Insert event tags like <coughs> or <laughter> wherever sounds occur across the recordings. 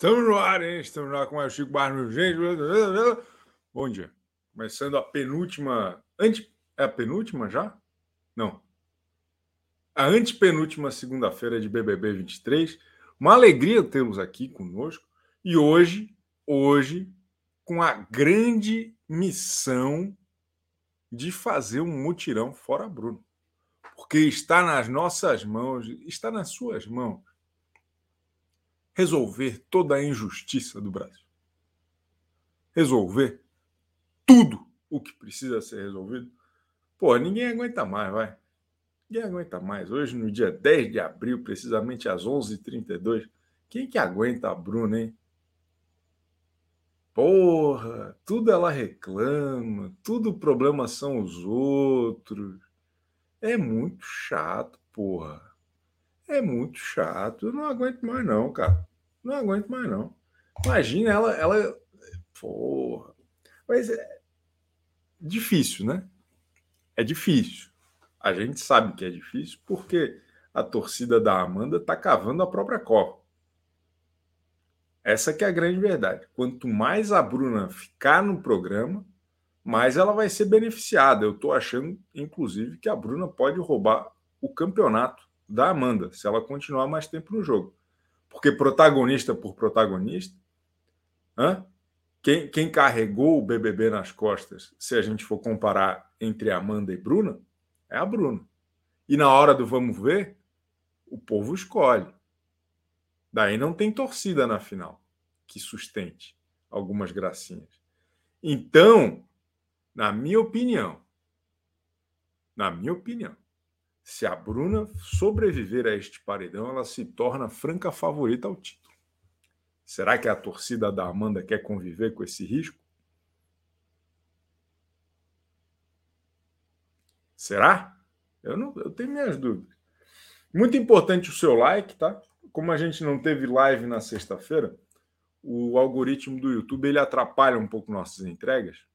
Estamos no ar, hein? Estamos no ar com o Chico Barros. Gente, bom dia. Começando a penúltima. Ante... É a penúltima já? Não. A antepenúltima segunda-feira de BBB 23. Uma alegria tê-los aqui conosco. E hoje, hoje, com a grande missão de fazer um mutirão fora Bruno. Porque está nas nossas mãos, está nas suas mãos resolver toda a injustiça do Brasil. Resolver tudo o que precisa ser resolvido. Pô, ninguém aguenta mais, vai. Ninguém aguenta mais. Hoje, no dia 10 de abril, precisamente às 11h32, quem que aguenta a Bruna, hein? Porra, tudo ela reclama, tudo problema são os outros. É muito chato, porra. É muito chato. Eu não aguento mais, não, cara. Não aguento mais, não. Imagina ela, ela. Porra. Mas é difícil, né? É difícil. A gente sabe que é difícil porque a torcida da Amanda tá cavando a própria cova. Essa que é a grande verdade. Quanto mais a Bruna ficar no programa, mais ela vai ser beneficiada. Eu estou achando, inclusive, que a Bruna pode roubar o campeonato da Amanda, se ela continuar mais tempo no jogo. Porque protagonista por protagonista, hã? Quem, quem carregou o BBB nas costas, se a gente for comparar entre Amanda e Bruna, é a Bruna. E na hora do vamos ver, o povo escolhe. Daí não tem torcida na final que sustente algumas gracinhas. Então, na minha opinião, na minha opinião, se a Bruna sobreviver a este paredão, ela se torna franca favorita ao título. Será que a torcida da Amanda quer conviver com esse risco? Será? Eu, não, eu tenho minhas dúvidas. Muito importante o seu like, tá? Como a gente não teve live na sexta-feira, o algoritmo do YouTube ele atrapalha um pouco nossas entregas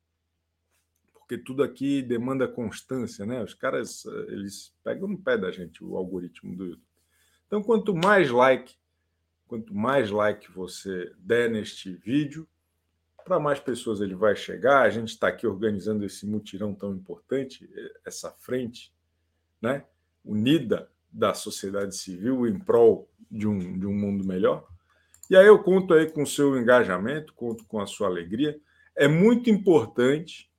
porque tudo aqui demanda constância, né? Os caras, eh, eles pegam no pé da gente, o algoritmo do YouTube. Então, quanto mais like, quanto mais like você der neste vídeo, para mais pessoas ele vai chegar. A gente está aqui organizando esse mutirão tão importante, eh, essa frente, né? Unida da sociedade civil em prol de um, de um mundo melhor. E aí eu conto aí com o seu engajamento, conto com a sua alegria. É muito importante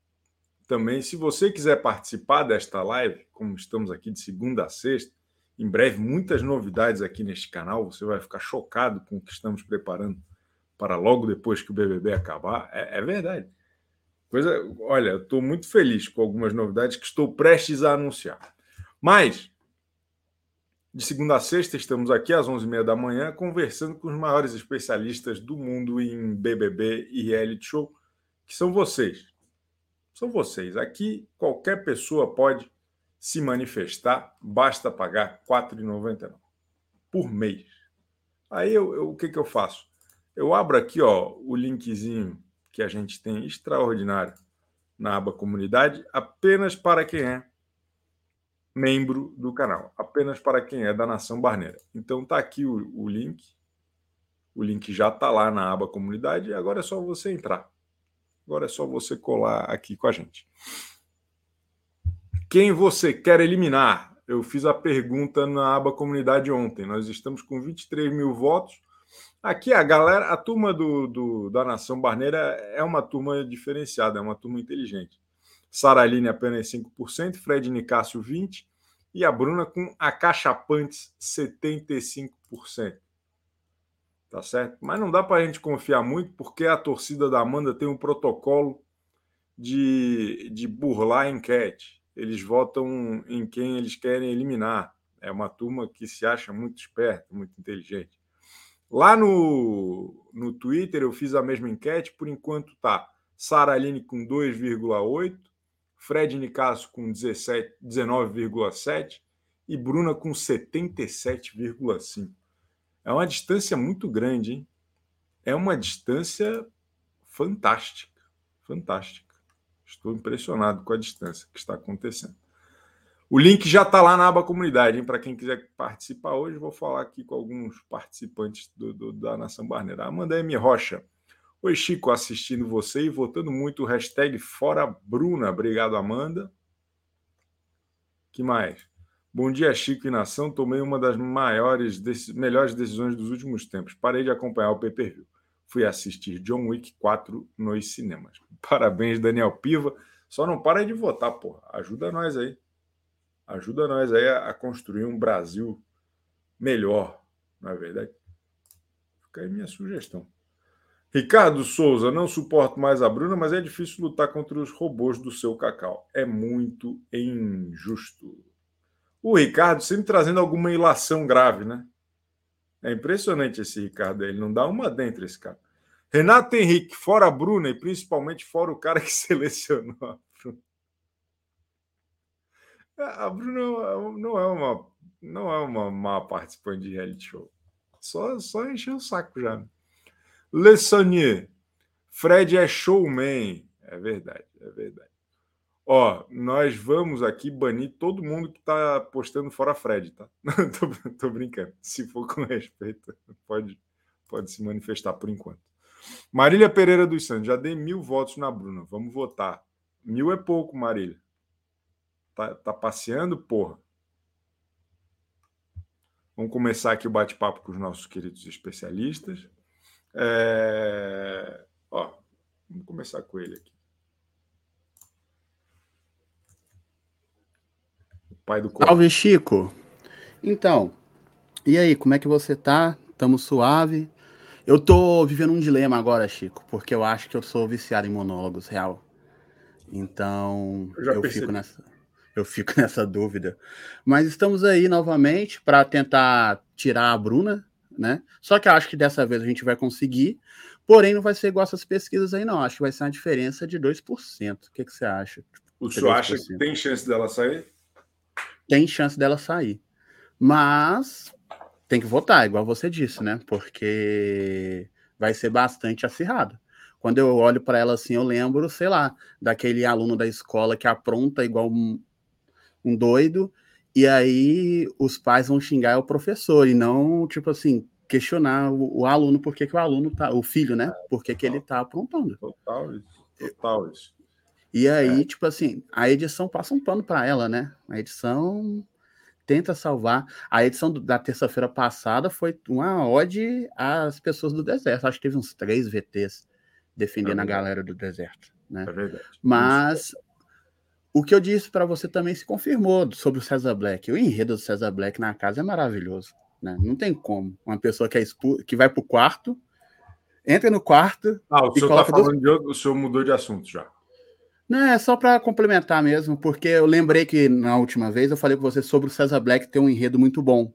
também, se você quiser participar desta live, como estamos aqui de segunda a sexta, em breve muitas novidades aqui neste canal, você vai ficar chocado com o que estamos preparando para logo depois que o BBB acabar. É, é verdade. Coisa, olha, eu estou muito feliz com algumas novidades que estou prestes a anunciar. Mas, de segunda a sexta, estamos aqui às 11h30 da manhã conversando com os maiores especialistas do mundo em BBB e reality show, que são vocês são vocês. Aqui qualquer pessoa pode se manifestar, basta pagar R$ 4,99 por mês. Aí eu, eu, o que, que eu faço? Eu abro aqui ó, o linkzinho que a gente tem extraordinário na aba comunidade, apenas para quem é membro do canal, apenas para quem é da Nação Barneira. Então tá aqui o, o link, o link já está lá na aba comunidade, agora é só você entrar. Agora é só você colar aqui com a gente. Quem você quer eliminar? Eu fiz a pergunta na aba comunidade ontem. Nós estamos com 23 mil votos. Aqui a galera, a turma do, do da Nação Barneira é uma turma diferenciada, é uma turma inteligente. Saraline apenas 5%, Fred Nicásio 20% e a Bruna com acachapantes 75% tá certo? Mas não dá para a gente confiar muito, porque a torcida da Amanda tem um protocolo de, de burlar a enquete. Eles votam em quem eles querem eliminar. É uma turma que se acha muito esperta, muito inteligente. Lá no, no Twitter eu fiz a mesma enquete, por enquanto tá Sara Aline com 2,8, Fred Nicasso com 19,7 e Bruna com 77,5. É uma distância muito grande, hein? É uma distância fantástica, fantástica. Estou impressionado com a distância que está acontecendo. O link já está lá na aba comunidade, para quem quiser participar hoje. Vou falar aqui com alguns participantes do, do, da Nação Barneira. Amanda M. Rocha. Oi, Chico, assistindo você e votando muito. Hashtag Fora Bruna. Obrigado, Amanda. que mais? Bom dia, Chico e Nação. Tomei uma das maiores, melhores decisões dos últimos tempos. Parei de acompanhar o pay-per-view. Fui assistir John Wick 4 nos cinemas. <laughs> Parabéns, Daniel Piva. Só não para de votar, porra. Ajuda nós aí. Ajuda nós aí a, construir um Brasil melhor, não é verdade? Fica aí minha sugestão. Ricardo Souza, não suporto mais a Bruna, mas é difícil lutar contra os robôs do seu cacau. É muito injusto. O Ricardo sempre trazendo alguma ilação grave, né? É impressionante esse Ricardo, ele não dá uma dentro esse cara. Renato Henrique, fora a Bruna e principalmente fora o cara que <laughs> selecionou a Bruna. É, a Bruna não é uma não é uma má participante de reality show. Só, só encher o saco já. Né? Le Saunier, Fred é showman. É verdade, é verdade. Ó, nós vamos aqui banir todo mundo que tá postando fora Fred, tá? <laughs> tô, tô, brincando. Se for com respeito, pode, pode se manifestar por enquanto. Marília Pereira dos Santos, já dei mil votos na Bruna. Vamos votar. Mil é pouco, Marília. Tá, tá passeando, porra. Vamos começar aqui o bate-papo com os nossos queridos especialistas. É... Ó, vamos começar com ele aqui. Pai do corpo. Salve, Chico. Então, e aí, como é que você tá? Tamo suave? Eu tô vivendo um dilema agora, Chico, porque eu acho que eu sou viciado em monólogos, real. Então, eu, eu fico nessa eu fico <laughs> nessa dúvida. Mas estamos aí novamente para tentar tirar a Bruna, né? Só que eu acho que dessa vez a gente vai conseguir. Porém, não vai ser igual essas pesquisas aí, não. Acho que vai ser uma diferença de 2%. O que, que você acha? O senhor acha que tem chance dela sair? Tem chance dela sair. Mas tem que votar, igual você disse, né? Porque vai ser bastante acirrado. Quando eu olho para ela assim, eu lembro, sei lá, daquele aluno da escola que apronta igual um, um doido, e aí os pais vão xingar o professor, e não, tipo assim, questionar o, o aluno por que, o aluno tá, o filho, né? Por que, que ele tá aprontando. Total isso, total isso. E aí, é. tipo assim, a edição passa um pano para ela, né? A edição tenta salvar. A edição da terça-feira passada foi uma ode às pessoas do deserto. Acho que teve uns três VTs defendendo é a galera do deserto. Né? É verdade. Mas o que eu disse para você também se confirmou sobre o César Black. O enredo do César Black na casa é maravilhoso. Né? Não tem como. Uma pessoa que, é expu... que vai para o quarto, entra no quarto. Ah, o senhor está falando de outro, o senhor mudou de assunto já. Não, é só para complementar mesmo, porque eu lembrei que na última vez eu falei com você sobre o César Black ter um enredo muito bom.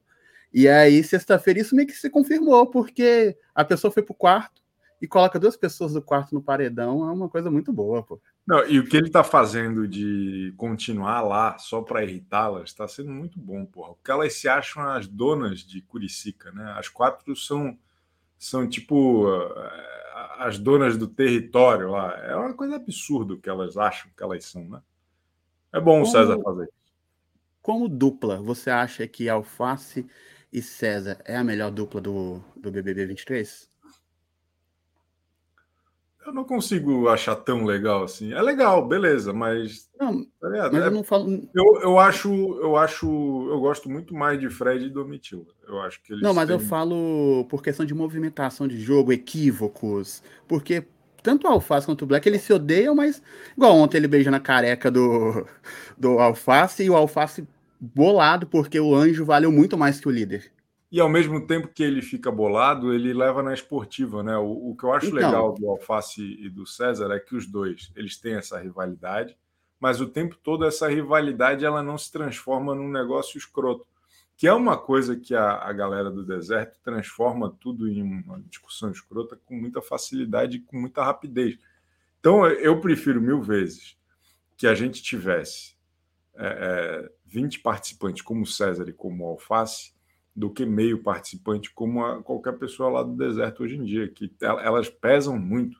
E aí, sexta-feira, isso meio que se confirmou, porque a pessoa foi pro quarto e coloca duas pessoas do quarto no paredão, é uma coisa muito boa, pô. Não, e o que ele está fazendo de continuar lá só para irritá-las está sendo muito bom, porra. Porque elas se acham as donas de Curicica, né? As quatro são, são tipo as donas do território lá. É uma coisa absurda que elas acham que elas são, né? É bom como, o César fazer isso. Como dupla, você acha que Alface e César é a melhor dupla do, do BBB 23? Eu não consigo achar tão legal assim. É legal, beleza, mas. Não, tá mas é, eu não falo. Eu, eu acho, eu acho. Eu gosto muito mais de Fred e Domitila. Eu acho que eles. Não, mas têm... eu falo por questão de movimentação de jogo, equívocos. Porque tanto o Alface quanto o Black eles se odeiam, mas. Igual ontem ele beija na careca do, do Alface e o Alface bolado, porque o anjo valeu muito mais que o líder. E ao mesmo tempo que ele fica bolado, ele leva na esportiva, né? O, o que eu acho então, legal do Alface e do César é que os dois eles têm essa rivalidade, mas o tempo todo essa rivalidade ela não se transforma num negócio escroto, que é uma coisa que a, a galera do deserto transforma tudo em uma discussão escrota com muita facilidade e com muita rapidez. Então eu prefiro mil vezes que a gente tivesse é, é, 20 participantes como o César e como o Alface do que meio participante, como a, qualquer pessoa lá do deserto hoje em dia, que elas pesam muito.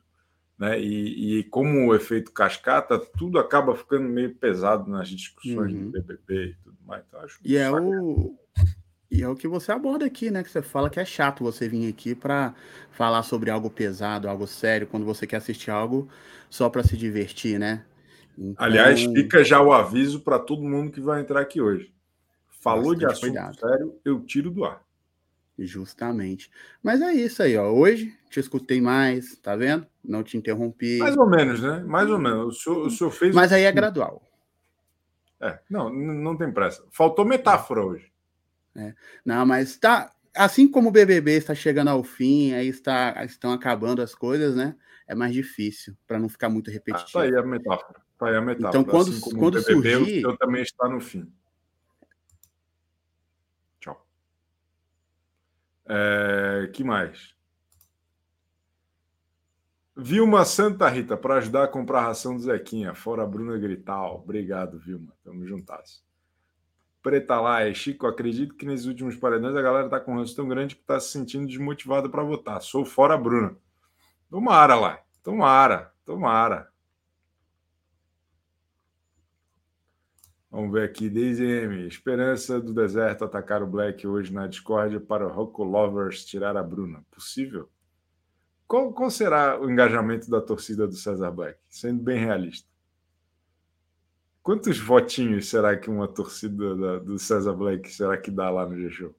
né? E, e, como o efeito cascata, tudo acaba ficando meio pesado nas discussões uhum. do BBB e tudo mais. Então, acho e é o e é o que você aborda aqui, né? Que você fala que é chato você vir aqui para falar sobre algo pesado, algo sério, quando você quer assistir algo só para se divertir, né? Então... Aliás, fica já o aviso para todo mundo que vai entrar aqui hoje. Falou de assunto cuidado. sério, eu tiro do ar. Justamente. Mas é isso aí, ó. Hoje te escutei mais, tá vendo? Não te interrompi. Mais ou menos, né? Mais ou menos. O senhor, o senhor fez. Mas aí é gradual. É, não, não tem pressa. Faltou metáfora hoje. É. Não, mas tá. Assim como o BBB está chegando ao fim, aí está, estão acabando as coisas, né? É mais difícil, para não ficar muito repetitivo. Ah, tá aí a metáfora. Tá aí a metáfora. Então, quando, assim quando o BBB, surgir. Eu também está no fim. É, que mais? Vilma Santa Rita, para ajudar a comprar a ração do Zequinha, fora a Bruna Grital. Obrigado, Vilma. Tamo juntas. Preta lá, é Chico, acredito que nesses últimos paredões a galera tá com um ranço tão grande que tá se sentindo desmotivada para votar. Sou fora a Bruna. Tomara lá. Tomara. Tomara. Vamos ver aqui, Daisy M. Esperança do deserto atacar o Black hoje na Discord para o Rocco Lovers tirar a Bruna. Possível? Qual, qual, será o engajamento da torcida do César Black? Sendo bem realista. Quantos votinhos será que uma torcida da, do César Black será que dá lá no G-Show?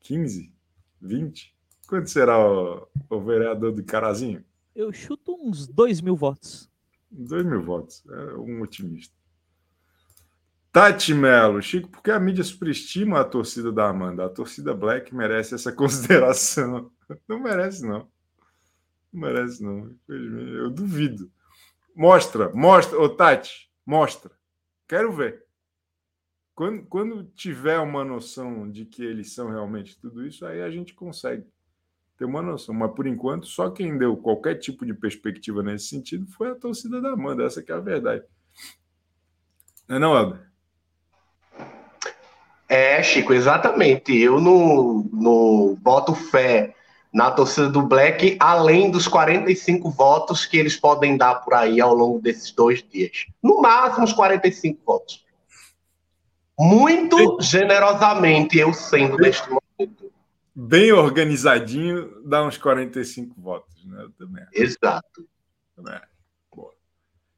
15? 20? Quanto será o, o vereador do Carazinho? Eu chuto uns 2 mil votos. 2 mil votos. É um otimista. Tati Melo, Chico, porque a mídia superestima a torcida da Amanda? A torcida Black merece essa <laughs> consideração. Não merece, não. Não merece, não. Eu duvido. Mostra, mostra. Ô, Tati, mostra. Quero ver. Quando, quando tiver uma noção de que eles são realmente tudo isso, aí a gente consegue ter uma noção. Mas, por enquanto, só quem deu qualquer tipo de perspectiva nesse sentido foi a torcida da Amanda. Essa é a verdade. Não é não, Helder? É, Chico, exatamente. Eu não, não boto fé na torcida do Black, além dos 45 votos que eles podem dar por aí ao longo desses dois dias. No máximo, os 45 votos. Muito bem, generosamente, eu sendo bem, neste momento. Bem organizadinho, dá uns 45 votos, né? Eu também. Exato. Também. Boa.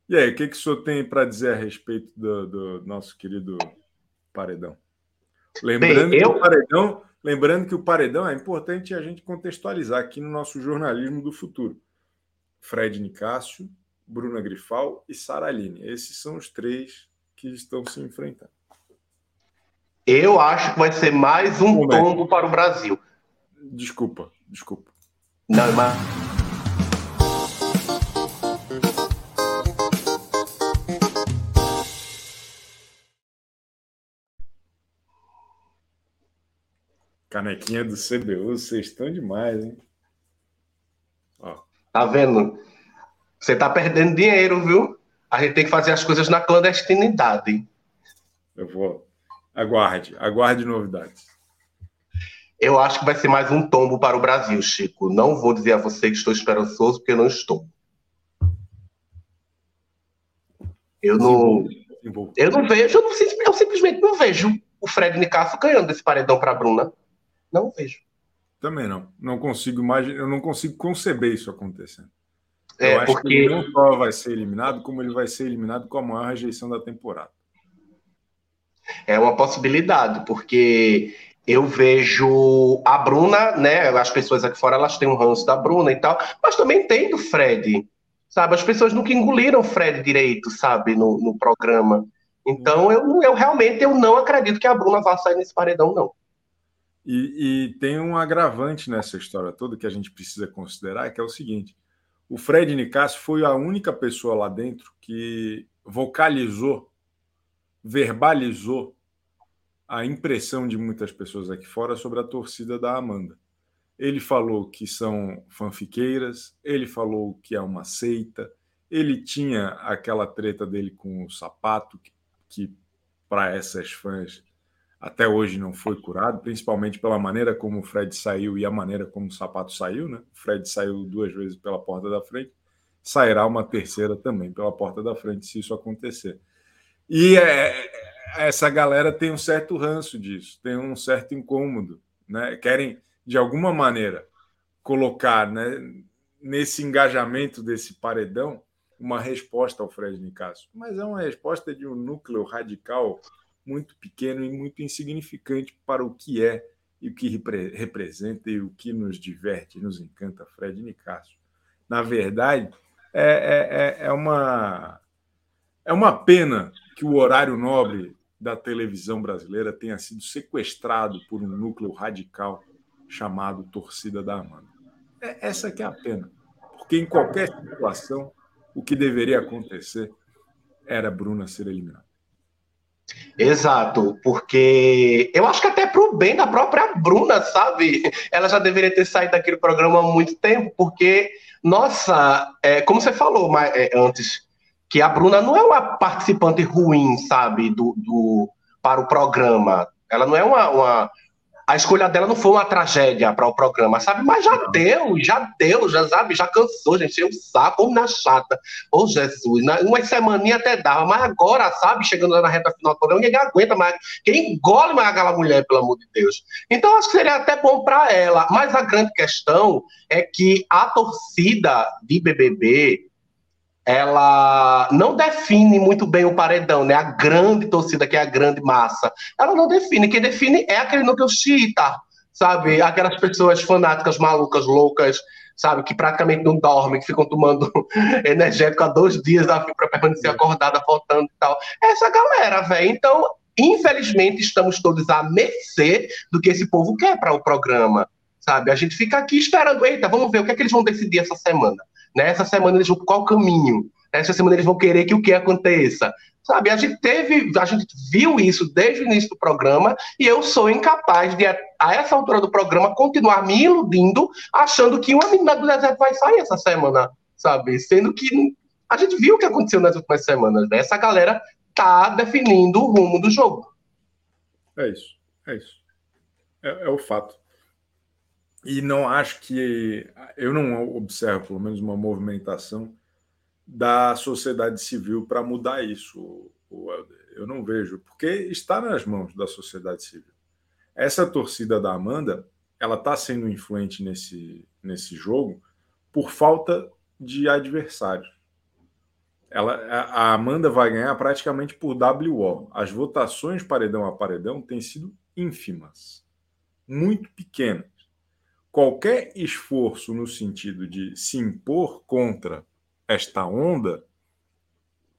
E aí, o que, que o senhor tem para dizer a respeito do, do nosso querido Paredão? Lembrando, Bem, eu... que o paredão, lembrando que o paredão é importante a gente contextualizar aqui no nosso jornalismo do futuro. Fred Nicásio, Bruna Grifal e Sara Aline. Esses são os três que estão se enfrentando. Eu acho que vai ser mais um tombo para o Brasil. Desculpa, desculpa. Não, mas Canequinha do CBU, vocês estão demais, hein? Ó. Tá vendo? Você tá perdendo dinheiro, viu? A gente tem que fazer as coisas na clandestinidade. Eu vou. Aguarde, aguarde novidades. Eu acho que vai ser mais um tombo para o Brasil, Chico. Não vou dizer a você que estou esperançoso, porque eu não estou. Eu não. Eu não vejo, eu, não, eu simplesmente não vejo o Fred Nicasso ganhando esse paredão para a Bruna. Não vejo. Também não. Não consigo imaginar, eu não consigo conceber isso acontecendo. É, eu acho porque... que ele não só vai ser eliminado, como ele vai ser eliminado com a maior rejeição da temporada. É uma possibilidade, porque eu vejo a Bruna, né? As pessoas aqui fora elas têm um ranço da Bruna e tal, mas também tem do Fred, sabe? As pessoas nunca engoliram o Fred direito, sabe, no, no programa. Então eu, eu realmente eu não acredito que a Bruna vá sair nesse paredão, não. E, e, tem um agravante nessa história toda que a gente precisa considerar, que é o seguinte: o Fred Nicasso foi a única pessoa lá dentro que vocalizou, verbalizou a impressão de muitas pessoas aqui fora sobre a torcida da Amanda. Ele falou que são fanfiqueiras, ele falou que é uma seita, ele tinha aquela treta dele com o sapato, que, que para essas fãs até hoje não foi curado, principalmente pela maneira como o Fred saiu e a maneira como o sapato saiu, né? O Fred saiu duas vezes pela porta da frente sairá uma terceira também pela porta da frente, se isso acontecer. E é, essa galera tem um certo ranço disso, tem um certo incômodo, né? Querem, de alguma maneira, colocar né, nesse engajamento desse paredão uma resposta ao Fred Nicasso. Mas é uma resposta de um núcleo radical muito pequeno e muito insignificante para o que é e o que repre representa e o que nos diverte, nos encanta Fred Nicasso. Na verdade, é, é, é, é uma, é uma pena que o horário nobre da televisão brasileira tenha sido sequestrado por um núcleo radical chamado Torcida da Amanda. É, essa que é a pena. Porque em qualquer situação, o que deveria acontecer era Bruna ser eliminada. Exato, porque eu acho que até para o bem da própria Bruna, sabe? Ela já deveria ter saído daquele programa há muito tempo, porque, nossa, é, como você falou mas, é, antes, que a Bruna não é uma participante ruim, sabe, do, do para o programa. Ela não é uma, uma a escolha dela não foi uma tragédia para o programa, sabe? Mas já deu, já deu, já sabe, já cansou, gente, o saco, na chata. Ô, Jesus, na, uma semaninha até dava, mas agora, sabe, chegando na reta final do programa, ninguém aguenta mais, quem engole mais aquela mulher, pelo amor de Deus. Então, acho que seria até bom para ela, mas a grande questão é que a torcida de BBB ela não define muito bem o paredão, né? A grande torcida, que é a grande massa. Ela não define. Quem define é aquele núcleo xiita, sabe? Aquelas pessoas fanáticas, malucas, loucas, sabe? Que praticamente não dormem, que ficam tomando <laughs> energético há dois dias para permanecer acordada, faltando e tal. Essa galera, velho. Então, infelizmente, estamos todos à mercê do que esse povo quer para o programa, sabe? A gente fica aqui esperando, eita, vamos ver o que é que eles vão decidir essa semana. Nessa semana eles vão qual caminho? Nessa semana eles vão querer que o que aconteça? Sabe, a gente teve, a gente viu isso desde o início do programa e eu sou incapaz de, a essa altura do programa, continuar me iludindo, achando que uma menina do deserto vai sair essa semana, sabe? Sendo que a gente viu o que aconteceu nas últimas semanas, né? Essa galera tá definindo o rumo do jogo. É isso, é isso. É, é o fato. E não acho que. Eu não observo, pelo menos, uma movimentação da sociedade civil para mudar isso, Eu não vejo, porque está nas mãos da sociedade civil. Essa torcida da Amanda, ela está sendo influente nesse, nesse jogo por falta de adversários. Ela, a Amanda vai ganhar praticamente por WO. As votações paredão a paredão têm sido ínfimas, muito pequenas qualquer esforço no sentido de se impor contra esta onda,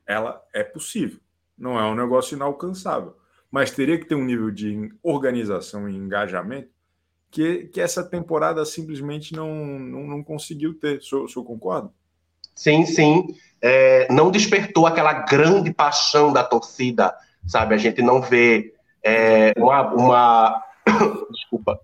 ela é possível. Não é um negócio inalcançável, mas teria que ter um nível de organização e engajamento que, que essa temporada simplesmente não, não, não conseguiu ter. O senhor, o senhor concorda? Sim, sim. É, não despertou aquela grande paixão da torcida, sabe? A gente não vê é, uma, uma... <coughs> desculpa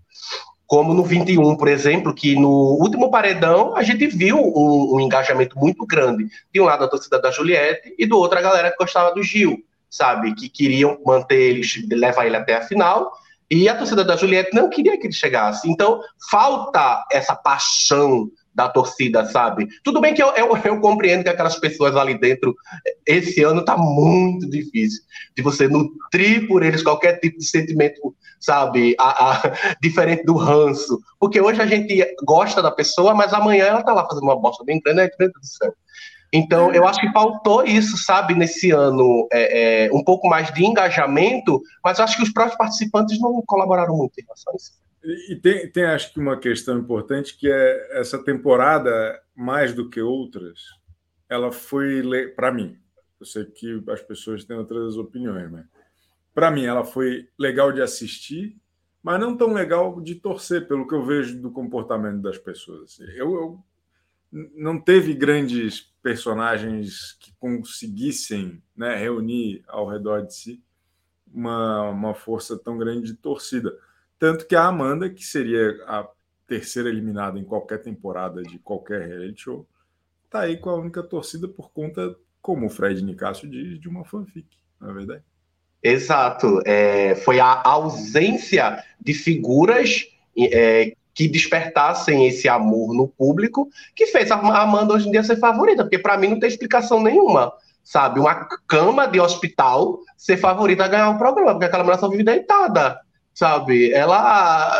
como no 21, por exemplo, que no último paredão a gente viu um, um, engajamento muito grande. De um lado a torcida da Juliette e do outro a galera que gostava do Gil, sabe? Que queriam manter ele, levar ele até a final. E a torcida da Juliette não queria que ele chegasse. Então, falta essa paixão da torcida, sabe? Tudo bem que eu, eu, eu, compreendo que aquelas pessoas ali dentro, esse ano tá muito difícil de você nutrir por eles qualquer tipo de sentimento, sabe? A, a, diferente do ranço. Porque hoje a gente gosta da pessoa, mas amanhã ela tá lá fazendo uma bosta bem grande, né? Do céu. Então, eu acho que faltou isso, sabe, nesse ano, é, é, um pouco mais de engajamento, mas acho que os próprios participantes não colaboraram muito em relação a isso. E tem, tem, acho que, uma questão importante que é essa temporada, mais do que outras, ela foi, para mim, eu sei que as pessoas têm outras opiniões, mas para mim ela foi legal de assistir, mas não tão legal de torcer, pelo que eu vejo do comportamento das pessoas. Assim. Eu, eu não teve grandes personagens que conseguissem né, reunir ao redor de si uma, uma força tão grande de torcida. Tanto que a Amanda, que seria a terceira eliminada em qualquer temporada de qualquer reality show, tá aí com a única torcida por conta, como o Fred Nicasso diz, de uma fanfic, não é verdade? Exato. É, foi a ausência de figuras é, que despertassem esse amor no público, que fez a Amanda hoje em dia ser favorita, porque para mim não tem explicação nenhuma, sabe? Uma cama de hospital ser favorita a ganhar um programa, porque aquela mulher só vive deitada, sabe? Ela.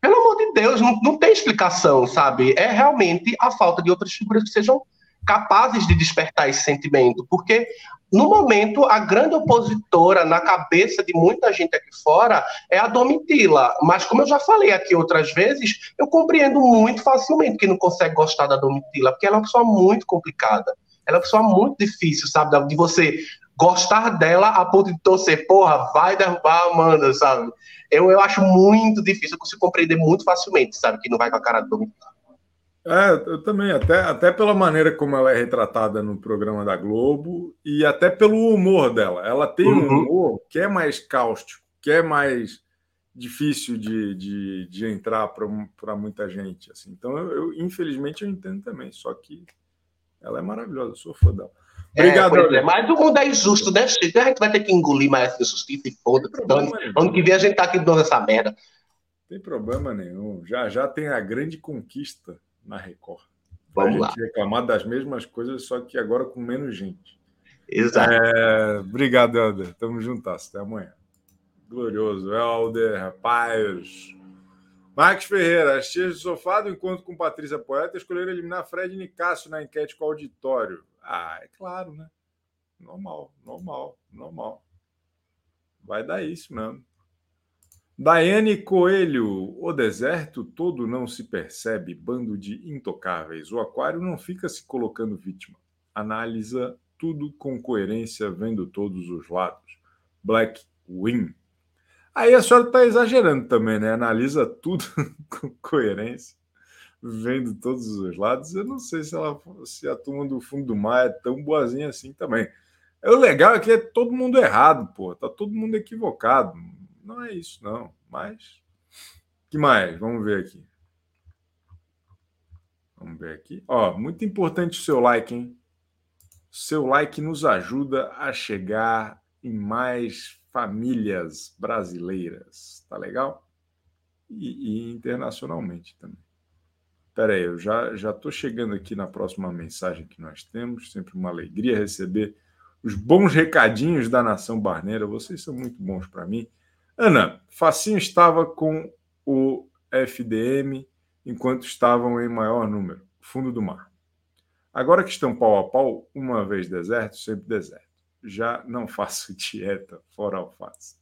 Pelo amor de Deus, não, não tem explicação, sabe? É realmente a falta de outras figuras que sejam capazes de despertar esse sentimento, porque no momento a grande opositora na cabeça de muita gente aqui fora é a Domitila, mas como eu já falei aqui outras vezes, eu compreendo muito facilmente que não consegue gostar da Domitila, porque ela é uma pessoa muito complicada, ela é uma pessoa muito difícil, sabe, de você gostar dela a ponto de torcer, porra, vai derrubar a Amanda, sabe? Eu, eu acho muito difícil, eu consigo compreender muito facilmente, sabe, que não vai com a cara da Domitila. É, eu também, até, até pela maneira como ela é retratada no programa da Globo e até pelo humor dela. Ela tem uhum. um humor que é mais cáustico, que é mais difícil de, de, de entrar para muita gente. Assim. Então, eu, eu, infelizmente, eu entendo também, só que ela é maravilhosa, eu sou fã dela. É, Obrigado. É, é, mas o mundo é injusto, né, Chico? A gente vai ter que engolir mais essa injustiça e foda-se. Ano, ano que vem a gente tá aqui de novo essa merda. Não tem problema nenhum. Já já tem a grande conquista na Record. Vamos a gente lá. reclamar das mesmas coisas, só que agora com menos gente. Exato. É, obrigado, Helder. Tamo juntas. Até amanhã. Glorioso. Helder, rapaz. Marcos Ferreira, as tias do sofá do encontro com Patrícia Poeta escolheram eliminar Fred e Nicásio na enquete com o auditório. Ah, é claro, né? Normal, normal, normal. Vai dar isso mesmo. Daiane Coelho, o deserto todo não se percebe, bando de intocáveis. O aquário não fica se colocando vítima. Analisa tudo com coerência, vendo todos os lados. Black Wing. Aí a senhora está exagerando também, né? Analisa tudo <laughs> com coerência, vendo todos os lados. Eu não sei se, ela, se a turma do fundo do mar é tão boazinha assim também. O legal é que é todo mundo errado, pô. Tá todo mundo equivocado não é isso, não. Mas. que mais? Vamos ver aqui. Vamos ver aqui. Ó, muito importante o seu like, hein? Seu like nos ajuda a chegar em mais famílias brasileiras. Tá legal? E, e internacionalmente também. Espera aí, eu já já estou chegando aqui na próxima mensagem que nós temos. Sempre uma alegria receber os bons recadinhos da nação barneira. Vocês são muito bons para mim. Ana, Facinho estava com o FDM enquanto estavam em maior número, fundo do mar. Agora que estão pau a pau, uma vez deserto, sempre deserto. Já não <laughs> faço dieta fora alface.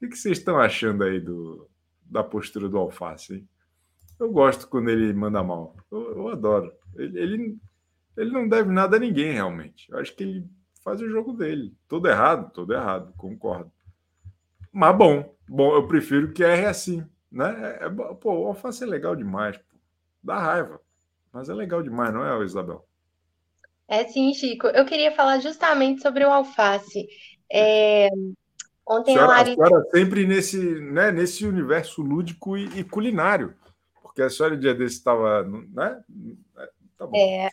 O que vocês estão achando aí do, da postura do alface? Hein? Eu gosto quando ele manda mal. Eu, eu adoro. Ele, ele, ele não deve nada a ninguém, realmente. Eu acho que ele faz o jogo dele. Todo errado, todo errado, concordo. Mas bom, bom, eu prefiro que erre assim, né? É, é pô, o alface é legal demais, pô. dá raiva, mas é legal demais, não é, Isabel? É sim, Chico. Eu queria falar justamente sobre o alface. É... Ontem a, senhora, a Larissa... A sempre nesse, né, nesse universo lúdico e, e culinário, porque a senhora dia desse estava, né? É, tá bom. É...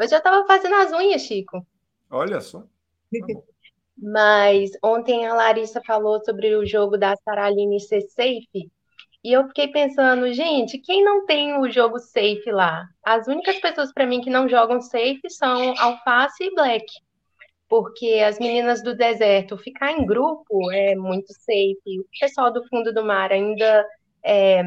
Hoje eu estava fazendo as unhas, Chico. Olha só. Tá <laughs> <laughs> Mas ontem a Larissa falou sobre o jogo da Saraline ser safe. E eu fiquei pensando, gente, quem não tem o jogo safe lá? As únicas pessoas para mim que não jogam safe são Alface e Black. Porque as meninas do deserto, ficar em grupo é muito safe. O pessoal do fundo do mar ainda, é,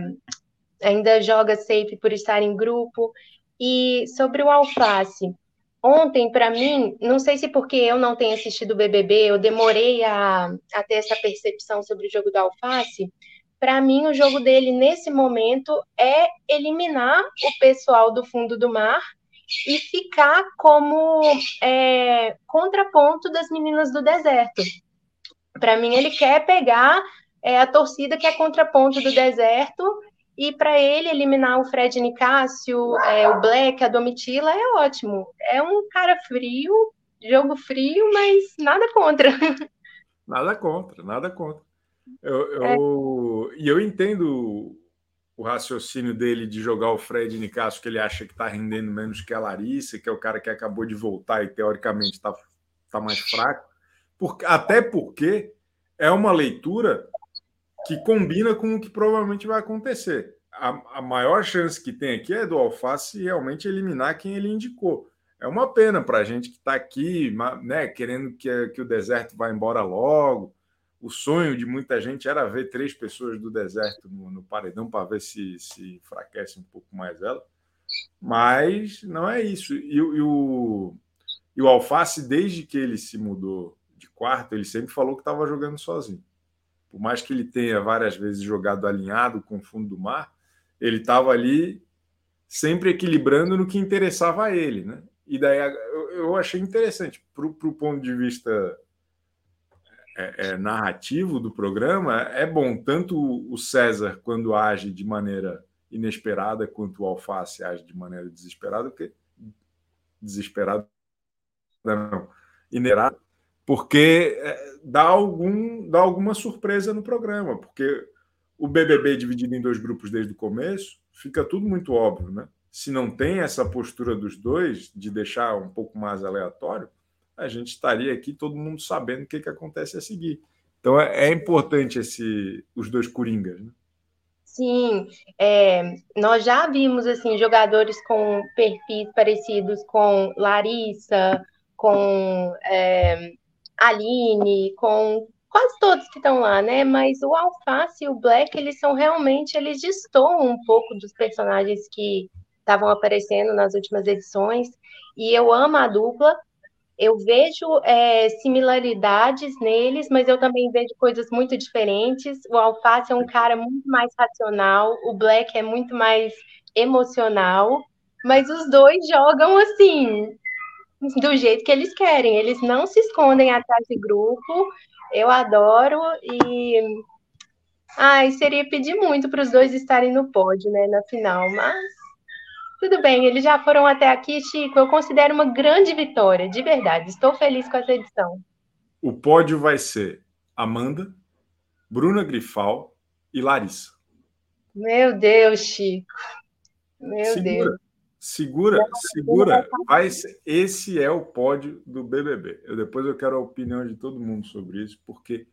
ainda joga safe por estar em grupo. E sobre o Alface, Ontem, para mim, não sei se porque eu não tenho assistido o BBB, eu demorei a, a ter essa percepção sobre o jogo do Alface. Para mim, o jogo dele nesse momento é eliminar o pessoal do fundo do mar e ficar como é, contraponto das meninas do deserto. Para mim, ele quer pegar é, a torcida que é contraponto do deserto e para ele eliminar o Fred Nicásio, é, o Black, a Domitila, é ótimo. É um cara frio, jogo frio, mas nada contra. <laughs> Nada contra, nada contra. Eu, eu, é. E eu entendo o raciocínio dele de jogar o Fred Nicásio, que ele acha que está rendendo menos que a Larissa, que é o cara que acabou de voltar e teoricamente está tá mais fraco. Por, até porque é uma leitura que combina com o que provavelmente vai acontecer. a, a maior chance que tem aqui é do Alface realmente eliminar quem ele indicou. É uma pena para a gente que está aqui, né, querendo que, que o deserto vá embora logo. O sonho de muita gente era ver três pessoas do deserto no, no paredão para ver se, se enfraquece um pouco mais ela. Mas não é isso. E, e, o, e o Alface, desde que ele se mudou de quarto, ele sempre falou que estava jogando sozinho. Por mais que ele tenha várias vezes jogado alinhado com o fundo do mar, ele estava ali sempre equilibrando no que interessava a ele, né? E daí eu achei interessante para o ponto de vista é, é, narrativo do programa. É bom tanto o César quando age de maneira inesperada quanto o Alface age de maneira desesperada, porque desesperado não, inesperado, porque é, dá algum dá alguma surpresa no programa, porque o BBB dividido em dois grupos desde o começo, fica tudo muito óbvio, né? Se não tem essa postura dos dois de deixar um pouco mais aleatório, a gente estaria aqui todo mundo sabendo o que, que acontece a seguir. Então é, é importante esse os dois coringas, né? Sim, é, nós já vimos assim jogadores com perfis parecidos com Larissa, com é, Aline, com quase todos que estão lá, né? Mas o Alface e o Black, eles são realmente, eles destoam um pouco dos personagens que estavam aparecendo nas últimas edições. E eu amo a dupla. Eu vejo é, similaridades neles, mas eu também vejo coisas muito diferentes. O Alface é um cara muito mais racional, o Black é muito mais emocional, mas os dois jogam assim, do jeito que eles querem. Eles não se escondem atrás de grupo, eu adoro e. Ai, seria pedir muito para os dois estarem no pódio, né, na final, mas tudo bem, eles já foram até aqui, Chico. Eu considero uma grande vitória, de verdade. Estou feliz com essa edição. O pódio vai ser Amanda, Bruna Grifal e Larissa. Meu Deus, Chico. Meu segura, Deus. Segura, segura. Vai esse é o pódio do BBB. Eu depois eu quero a opinião de todo mundo sobre isso, porque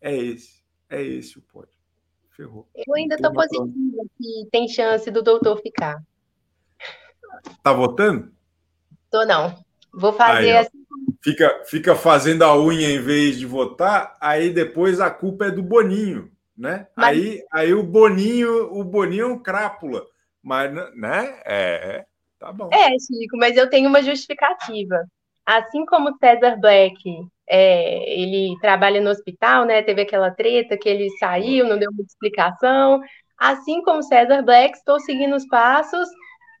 é esse, é esse o pódio. Ferrou. Eu ainda estou positiva que tem chance do doutor ficar. Tá votando? Tô não. Vou fazer aí, assim. Fica, fica fazendo a unha em vez de votar, aí depois a culpa é do Boninho, né? Mas... Aí, aí o Boninho, o Boninho é um crápula. Mas, né? É, é, tá bom. É, Chico, mas eu tenho uma justificativa. Assim como César Black, é, ele trabalha no hospital, né? Teve aquela treta que ele saiu, não deu muita explicação. Assim como César Black, estou seguindo os passos,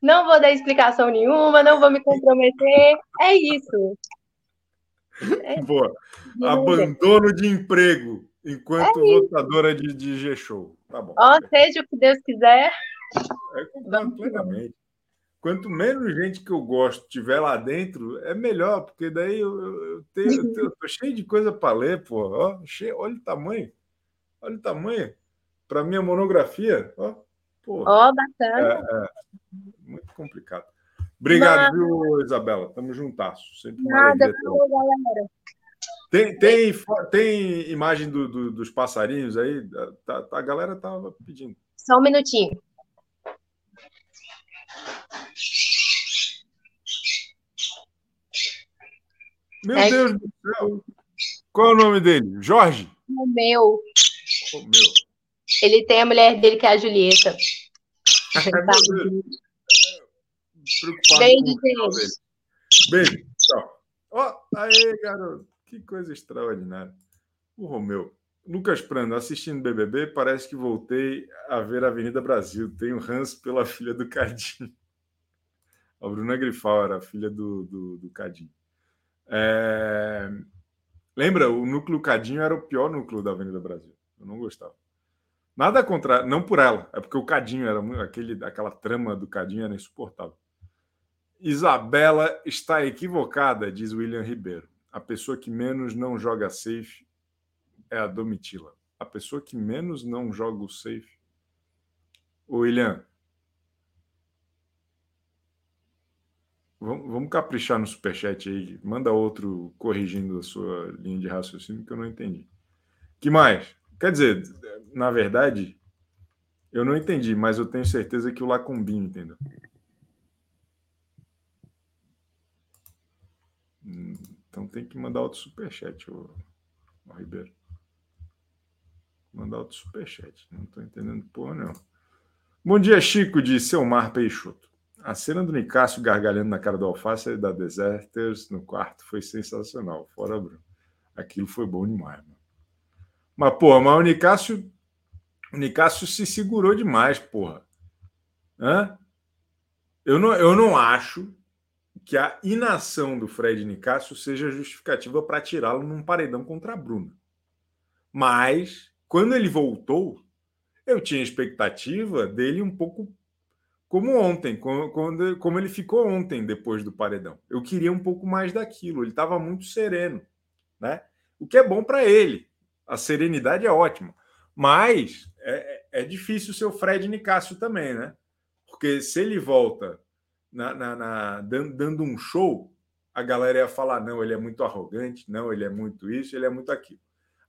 não vou dar explicação nenhuma, não vou me comprometer. É isso. É Boa. Abandono de emprego enquanto é votadora de, de G-Show. Tá bom. Ó, seja o que Deus quiser. É, concordo plenamente. Quanto menos gente que eu gosto tiver lá dentro, é melhor, porque daí eu, eu, tenho, eu, tenho, eu tô cheio de coisa para ler, pô. Ó, cheio, olha o tamanho. Olha o tamanho. Para minha monografia, ó. Ó, oh, bacana. É, é, muito complicado. Obrigado, Mas... viu, Isabela? Tamo juntasso. Sempre uma Nada, alegria. galera. Tem, tem, tem imagem do, do, dos passarinhos aí? Tá, tá, a galera tava pedindo. Só um minutinho. Meu é Deus do céu! Qual é o nome dele? Jorge? O meu. O meu. Ele tem a mulher dele, que é a Julieta. <laughs> Beijo, gente. Beijo. Tchau. Ó, oh, aí, garoto. Que coisa extraordinária. O Romeu. Lucas Prando, assistindo BBB, parece que voltei a ver Avenida Brasil. Tenho ranço pela filha do Cadinho. <laughs> A Bruna Grifal era a filha do, do, do Cadinho. É... Lembra, o núcleo Cadinho era o pior núcleo da Avenida Brasil. Eu não gostava. Nada contra, não por ela, é porque o Cadinho era aquele, aquela trama do Cadinho era insuportável. Isabela está equivocada, diz William Ribeiro. A pessoa que menos não joga safe é a Domitila. A pessoa que menos não joga o safe. William, Vamos, caprichar no superchat aí. Manda outro corrigindo a sua linha de raciocínio que eu não entendi. que mais? Quer dizer, na verdade, Eu não entendi, mas eu tenho certeza que o Lacumbinho entendeu. Hum, então tem que mandar outro superchat, o, Ribeiro. Mandar outro superchat. Não estou entendendo porra, não. Bom dia, Chico, de Selmar Peixoto. A cena do Nicásio gargalhando na cara do Alface da Deserters no quarto foi sensacional. Fora, Bruno. Aquilo foi bom demais, mano. Mas, porra, mas o Nicásio, o Nicásio se segurou demais, porra. Hã? Eu não, eu não acho que a inação do Fred Nicásio seja justificativa para tirá-lo num paredão contra a Bruna. Mas, quando ele voltou, eu tinha expectativa dele um pouco como ontem, quando, como ele ficou ontem depois do paredão. Eu queria um pouco mais daquilo. Ele estava muito sereno, né? O que é bom para ele. A serenidade é ótima, mas é, é difícil ser o Fred Nicásio também, né? Porque se ele volta na, na, na, dando um show, a galera ia falar: não, ele é muito arrogante, não, ele é muito isso, ele é muito aquilo.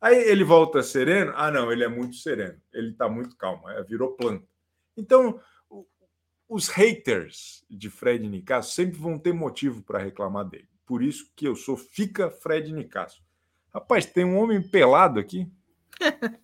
Aí ele volta sereno, ah, não, ele é muito sereno, ele está muito calmo, é, virou planta. Então, os haters de Fred Nicasso sempre vão ter motivo para reclamar dele. Por isso que eu sou fica Fred Nicasso. Rapaz, tem um homem pelado aqui. <laughs>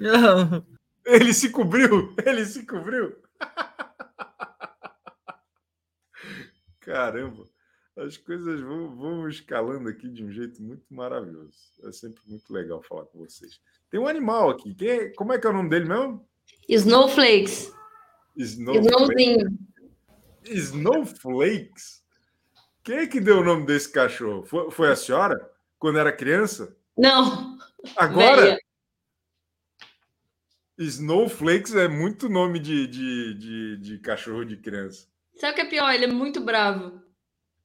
Não. Ele se cobriu, ele se cobriu. <laughs> Caramba, as coisas vão, vão escalando aqui de um jeito muito maravilhoso. É sempre muito legal falar com vocês. Tem um animal aqui. Quem, é, como é que é o nome dele mesmo? Snowflakes. Snowflakes. Snowflakes? Quem é que deu o nome desse cachorro? Foi, foi a senhora? Quando era criança? Não. Agora? Véia. Snowflakes é muito nome de, de, de, de cachorro de criança. Sabe o que é pior? Ele é muito bravo.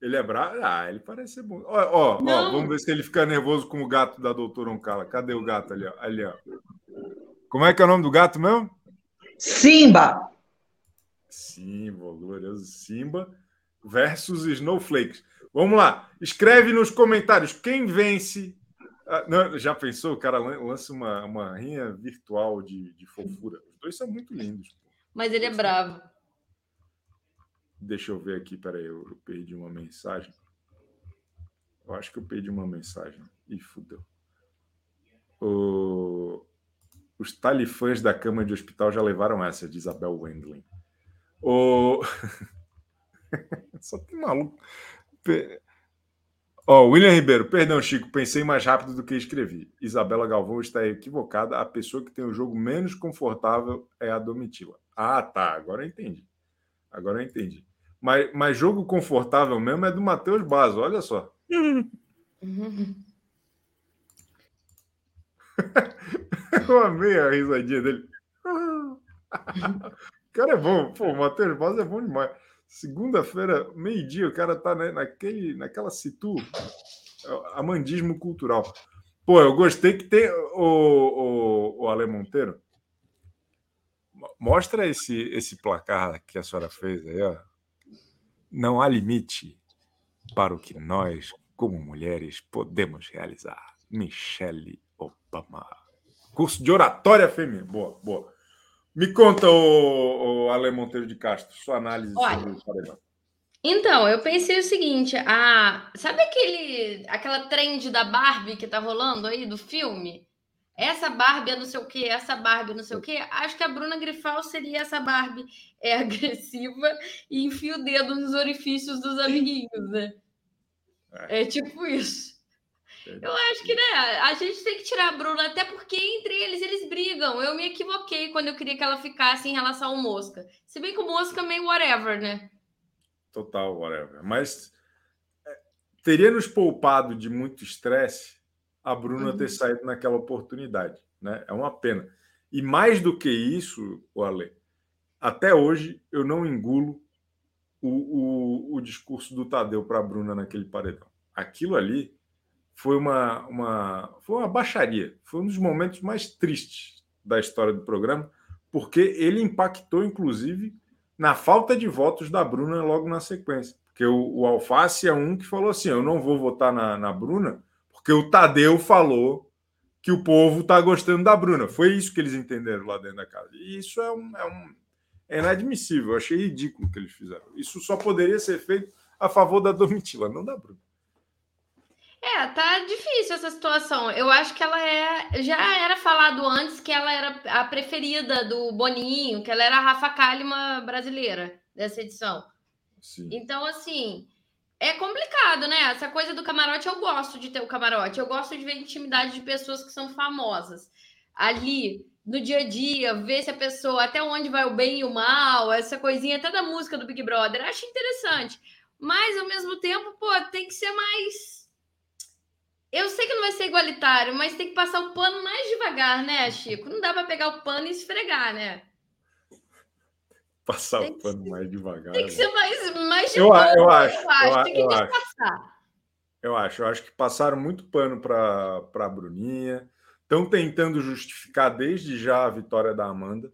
Ele é bravo? Ah, ele parece ser bom. Ó, ó, ó, vamos ver se ele fica nervoso com o gato da doutora Oncala. Cadê o gato ali? Ó? Ali, ó. Como é que é o nome do gato mesmo? Simba. Simba, glorioso Simba versus Snowflakes. Vamos lá. Escreve nos comentários quem vence. Ah, não, já pensou? O cara lança uma, uma rinha virtual de, de fofura. Os dois são muito lindos. Mas ele é bravo. Deixa eu ver aqui, peraí, eu, eu perdi uma mensagem. Eu acho que eu perdi uma mensagem. Ih, fudeu. O... Os talifãs da cama de hospital já levaram essa, de Isabel Wendling. O... <laughs> Só tem maluco. Ó, oh, William Ribeiro, perdão, Chico, pensei mais rápido do que escrevi. Isabela Galvão está equivocada. A pessoa que tem o jogo menos confortável é a Domitila. Ah, tá. Agora eu entendi. Agora eu entendi. Mas, mas jogo confortável mesmo é do Matheus Basso, olha só. <laughs> <laughs> eu amei a risadinha dele. O cara é bom. Pô, o Matheus Basso é bom demais. Segunda-feira, meio-dia, o cara tá né, naquele, naquela situ, amandismo cultural. Pô, eu gostei que tem o, o, o Ale Monteiro. Mostra esse, esse placar que a senhora fez aí, ó. Não há limite para o que nós, como mulheres, podemos realizar. Michelle Obama. Curso de oratória feminina. Boa, boa. Me conta, o, o Ale Monteiro de Castro, sua análise Olha, sobre o paredão. Então, eu pensei o seguinte, a, sabe aquele, aquela trend da Barbie que tá rolando aí do filme? Essa Barbie é não sei o que, essa Barbie é não sei o que. Acho que a Bruna Grifal seria essa Barbie é <laughs> agressiva e enfia o dedo nos orifícios dos amiguinhos, né? É, é tipo isso. Eu acho que, né, a gente tem que tirar a Bruna, até porque entre eles eles brigam. Eu me equivoquei quando eu queria que ela ficasse em relação ao Mosca. Se bem que o Mosca é meio whatever, né? Total whatever. Mas é, teria nos poupado de muito estresse a Bruna uhum. ter saído naquela oportunidade. Né? É uma pena. E mais do que isso, o Ale, até hoje eu não engulo o, o, o discurso do Tadeu para a Bruna naquele paredão. Aquilo ali foi uma, uma, foi uma baixaria. Foi um dos momentos mais tristes da história do programa, porque ele impactou, inclusive, na falta de votos da Bruna logo na sequência. Porque o, o Alface é um que falou assim: eu não vou votar na, na Bruna porque o Tadeu falou que o povo está gostando da Bruna. Foi isso que eles entenderam lá dentro da casa. E isso é, um, é, um, é inadmissível. Eu achei ridículo o que eles fizeram. Isso só poderia ser feito a favor da Domitila, não da Bruna. É, tá difícil essa situação. Eu acho que ela é. Já era falado antes que ela era a preferida do Boninho, que ela era a Rafa Kalima brasileira dessa edição. Sim. Então, assim, é complicado, né? Essa coisa do camarote, eu gosto de ter o camarote. Eu gosto de ver intimidade de pessoas que são famosas. Ali, no dia a dia, ver se a pessoa, até onde vai o bem e o mal, essa coisinha até da música do Big Brother. Acho interessante. Mas, ao mesmo tempo, pô, tem que ser mais eu sei que não vai ser igualitário, mas tem que passar o pano mais devagar, né, Chico? Não dá para pegar o pano e esfregar, né? Passar tem o pano mais devagar. Tem que ser mais, mais de eu, boa, eu acho, eu acho. tem que eu passar. Eu acho, eu acho que passaram muito pano para a Bruninha. Estão tentando justificar desde já a vitória da Amanda.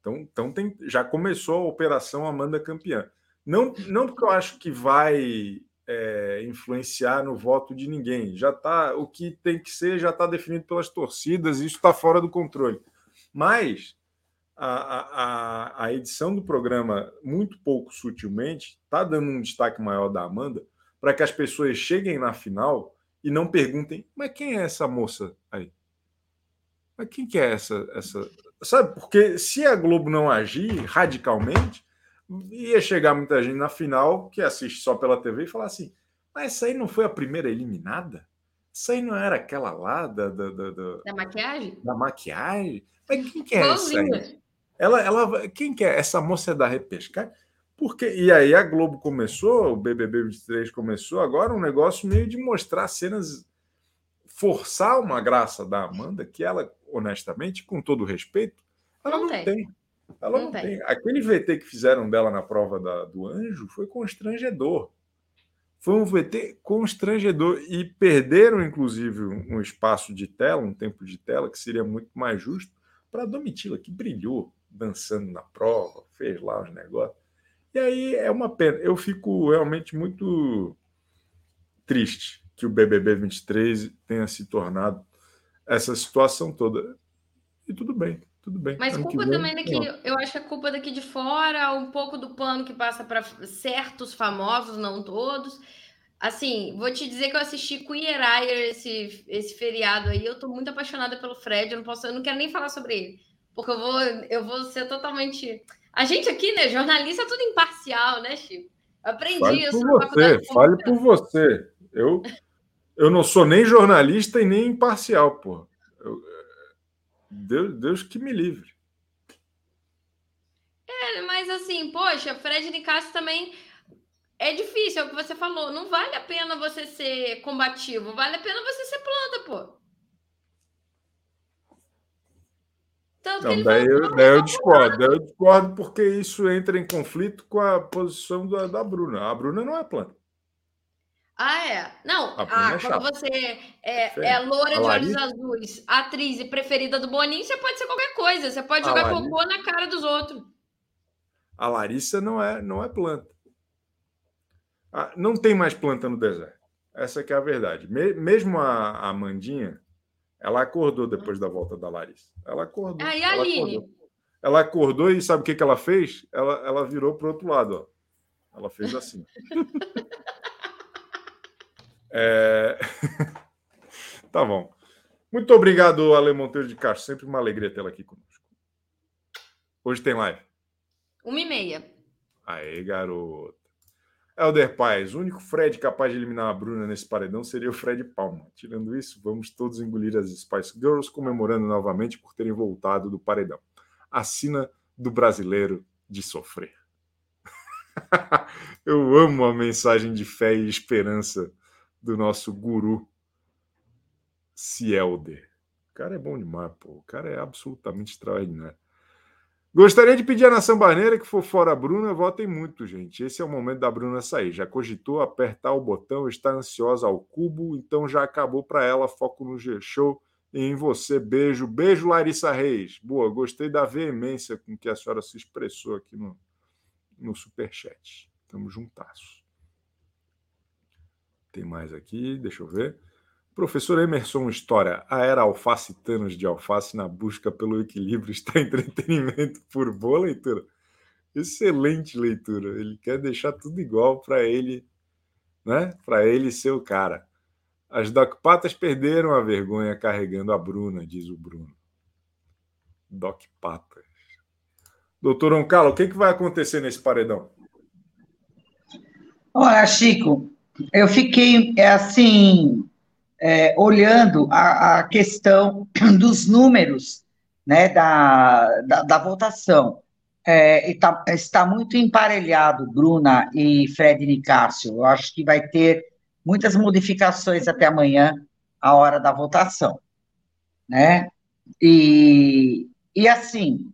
Então, então tem, já começou a operação Amanda campeã. Não, não porque eu acho que vai é, influenciar no voto de ninguém. Já tá o que tem que ser já está definido pelas torcidas. Isso está fora do controle. Mas a, a, a edição do programa, muito pouco sutilmente, está dando um destaque maior da Amanda para que as pessoas cheguem na final e não perguntem: mas quem é essa moça aí? Mas quem que é essa, essa? Sabe? Porque se a Globo não agir radicalmente, ia chegar muita gente na final que assiste só pela TV e falar assim: mas essa aí não foi a primeira eliminada? Essa aí não era aquela lá da. Da, da, da, da maquiagem? Da maquiagem? Mas quem que é essa aí? Ela, ela, quem que é? Essa moça é da repescagem? Porque, e aí a Globo começou, o BBB 23 começou agora um negócio meio de mostrar cenas, forçar uma graça da Amanda, que ela, honestamente, com todo respeito, ela não, não tem. tem. Ela não, não tem. tem. Aquele VT que fizeram dela na prova da, do anjo foi constrangedor. Foi um VT constrangedor. E perderam, inclusive, um espaço de tela, um tempo de tela, que seria muito mais justo, para a Domitila, que brilhou dançando na prova, fez lá os negócios. E aí é uma pena. Eu fico realmente muito triste que o BBB 23 tenha se tornado essa situação toda. E tudo bem, tudo bem. Mas culpa também daqui, eu acho que a culpa daqui de fora, um pouco do pano que passa para certos famosos, não todos. Assim, vou te dizer que eu assisti Queer Eye esse, esse feriado aí. Eu tô muito apaixonada pelo Fred. Eu não posso, eu não quero nem falar sobre ele, porque eu vou, eu vou ser totalmente. A gente aqui, né, jornalista, é tudo imparcial, né, Chico? Aprendi fale isso. Por você, fale por você. Eu, eu não sou nem jornalista e nem imparcial, pô. Eu, Deus, Deus que me livre. É, mas assim, poxa, Fred Nicasso também é difícil, é o que você falou. Não vale a pena você ser combativo, vale a pena você ser planta, pô. Tanto não, daí, eu, daí eu discordo, daí eu discordo porque isso entra em conflito com a posição da, da Bruna. A Bruna não é planta. Ah, é? Não, ah, é quando você é, é loura de olhos azuis, atriz e preferida do Boninho, você pode ser qualquer coisa. Você pode jogar Larissa... cocô na cara dos outros. A Larissa não é, não é planta. Ah, não tem mais planta no deserto. Essa que é a verdade. mesmo a, a Amandinha, ela acordou depois da volta da Larissa. Ela acordou. Ah, e a ela Aline? Acordou. Ela acordou e sabe o que, que ela fez? Ela, ela virou para o outro lado. Ó. Ela fez assim. <laughs> É... <laughs> tá bom. Muito obrigado, Ale Monteiro de Castro. Sempre uma alegria tê-la aqui conosco. Hoje tem live. Uma e meia. Aê, garoto. Helder Paz, o único Fred capaz de eliminar a Bruna nesse paredão seria o Fred Palma. Tirando isso, vamos todos engolir as Spice Girls, comemorando novamente por terem voltado do paredão. Assina do brasileiro de sofrer. <laughs> Eu amo a mensagem de fé e esperança do nosso guru Cielder. O cara é bom demais, pô. O cara é absolutamente extraordinário. Gostaria de pedir à nação barneira que for fora a Bruna, votem muito, gente. Esse é o momento da Bruna sair. Já cogitou apertar o botão, está ansiosa ao cubo, então já acabou para ela. Foco no G-Show e em você. Beijo. Beijo, Larissa Reis. Boa, gostei da veemência com que a senhora se expressou aqui no, no Superchat. Tamo juntasso. Tem mais aqui, deixa eu ver. Professor Emerson História, a era alface Thanos de alface na busca pelo equilíbrio está entretenimento por boa leitura. Excelente leitura. Ele quer deixar tudo igual para ele, né? Para ele ser o cara. As Doc Patas perderam a vergonha carregando a Bruna, diz o Bruno. Doc Patas. Doutor Oncalo, o que, que vai acontecer nesse paredão? Olha, Chico, eu fiquei assim é, olhando a, a, questão <clears throat> dos números né, da, da, da votação. É, tá, está muito emparelhado, Bruna e Fred Nicásio. Eu acho que vai ter muitas modificações até amanhã, a hora da votação. Né? E, e assim,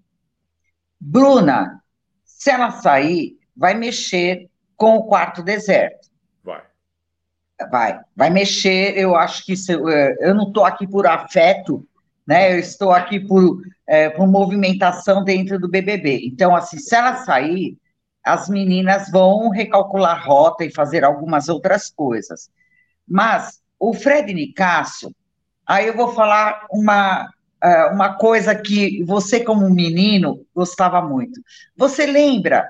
Bruna, se ela sair, vai mexer com o quarto deserto vai, vai mexer. Eu acho que isso, é, eu não estou aqui por afeto, né? Eu estou aqui por, é, por movimentação dentro do BBB. Então, assim, se ela sair, as meninas vão recalcular rota e fazer algumas outras coisas. Mas o Fred Nicásio, aí eu vou falar uma, é, uma coisa que você, como menino, gostava muito. Você lembra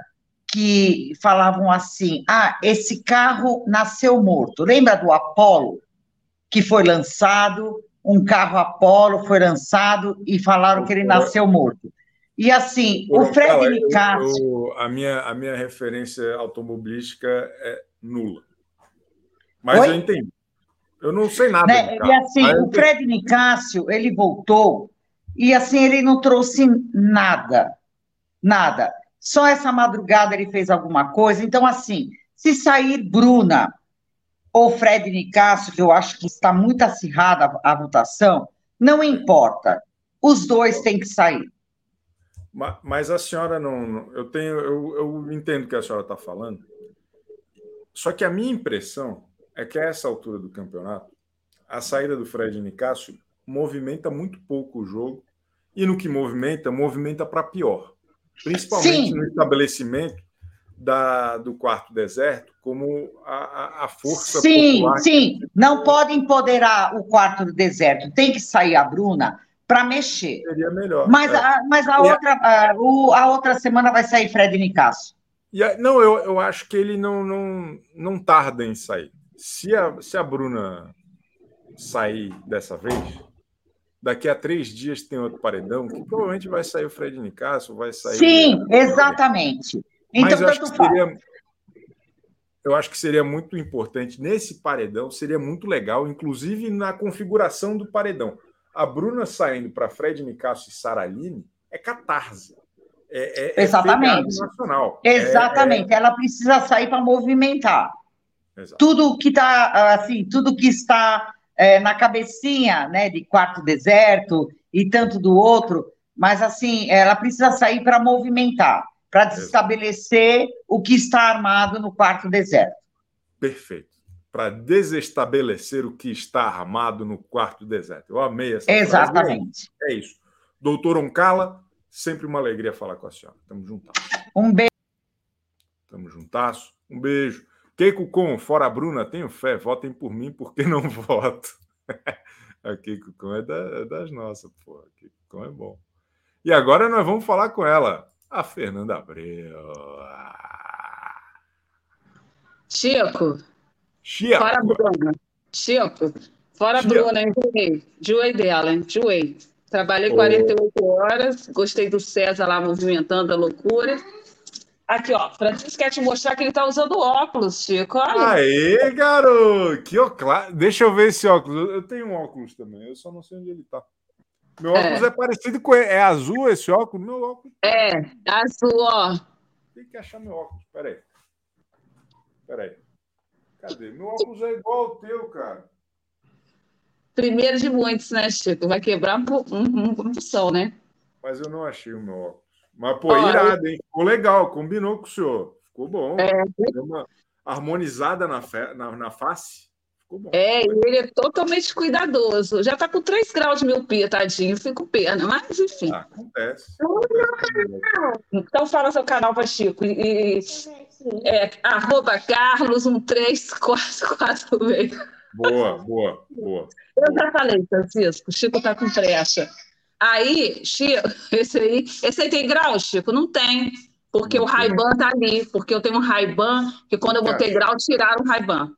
que falavam assim: ah, esse carro nasceu morto. Lembra do Apollo, que foi lançado? Um carro Apollo foi lançado e falaram que ele nasceu morto. E assim, o Fred Nicásio. A minha, a minha referência automobilística é nula. Mas Oi? eu entendi. Eu não sei nada. Né? E assim, o Fred Nicásio, ele voltou e assim, ele não trouxe nada. Nada. Só essa madrugada ele fez alguma coisa. Então, assim, se sair Bruna ou Fred Nicasso, que eu acho que está muito acirrada a, votação, não importa. Os dois têm que sair. Mas a senhora não. Eu tenho, eu, eu entendo o que a senhora está falando. Só que a minha impressão é que a essa altura do campeonato, a saída do Fred Nicásio movimenta muito pouco o jogo. E no que movimenta, movimenta para pior principalmente Sim. no estabelecimento da, do quarto deserto, como a, a força sim, popular. Sim, não pode empoderar o quarto do deserto, tem que sair a Bruna para mexer. Seria melhor. Mas, é. a, mas a, outra, a, o, a outra semana vai sair Fred Nicasso. A, não, eu, eu acho que ele não, não, não tarda em sair. Se a, se a Bruna sair dessa vez, daqui a três dias tem outro paredão, que provavelmente vai sair o Fred Nicasso, vai sair. Sim, exatamente. Então, Mas eu acho, que seria, eu acho que seria muito importante nesse paredão, seria muito legal, inclusive na configuração do paredão. A Bruna saindo para Fred Nicasso e Saraline é catarse. É, é, é Exatamente. É nacional. Exatamente. É, Ela precisa sair para movimentar. Exato. Tudo que está assim, tudo que está é, na cabecinha, né, de quarto deserto e tanto do outro, mas assim, ela precisa sair para movimentar, para desestabelecer o que está armado no quarto deserto. Perfeito. Para desestabelecer o que está armado no quarto deserto. Eu amei essa Exatamente. Frase. É isso. Doutor Oncala, sempre uma alegria falar com a senhora. Tamo juntas. Um beijo. Tamo juntas. Um beijo. Keiko Com, fora a Bruna, tenho fé, votem por mim porque não <laughs> voto. a Keiko Com é, da, é das nossas, pô. A Keiko Com é bom. E agora nós vamos falar com ela, a Fernanda Abreu. Chico. Chico. Fora Bruna. Chico. Fora Chico. Bruna, enjoei. Enjoei dela, enjoei. Trabalhei 48 oh. horas, gostei do César lá movimentando a loucura. Aqui, ó. Francisco quer te mostrar que ele tá usando óculos, Chico. Olha. Aê, garoto! Que óculos. Deixa eu ver esse óculos. Eu tenho um óculos também, eu só não sei onde ele tá. Meu óculos é, é parecido com. É azul esse óculos? Meu óculos. É, azul, ó. Tem que achar meu óculos. Peraí. Peraí. Cadê? Meu óculos é igual ao teu, cara. Primeiro de muitos, né, Chico? Vai quebrar uma um, né? Mas eu não achei o meu óculos. Mas, pô, Olha, irado, hein? Ficou legal, combinou com o senhor. Ficou bom. É. Deu uma harmonizada na, fe... na, na face. Ficou bom. É, ele é totalmente cuidadoso. Já tá com 3 graus de miopia, tadinho. Fico pena, mas enfim. Ah, acontece. Então fala seu canal para Chico. E, é, arroba Carlos 13446. Boa, boa, boa. Eu já falei, Francisco, o Chico tá com pressa. Aí, Chico, <laughs> esse aí, esse aí tem grau, Chico? Não tem. Porque Não o tem. Ray-Ban tá ali. Porque eu tenho um Ray-Ban, que quando eu botei grau, tiraram o Ray-Ban.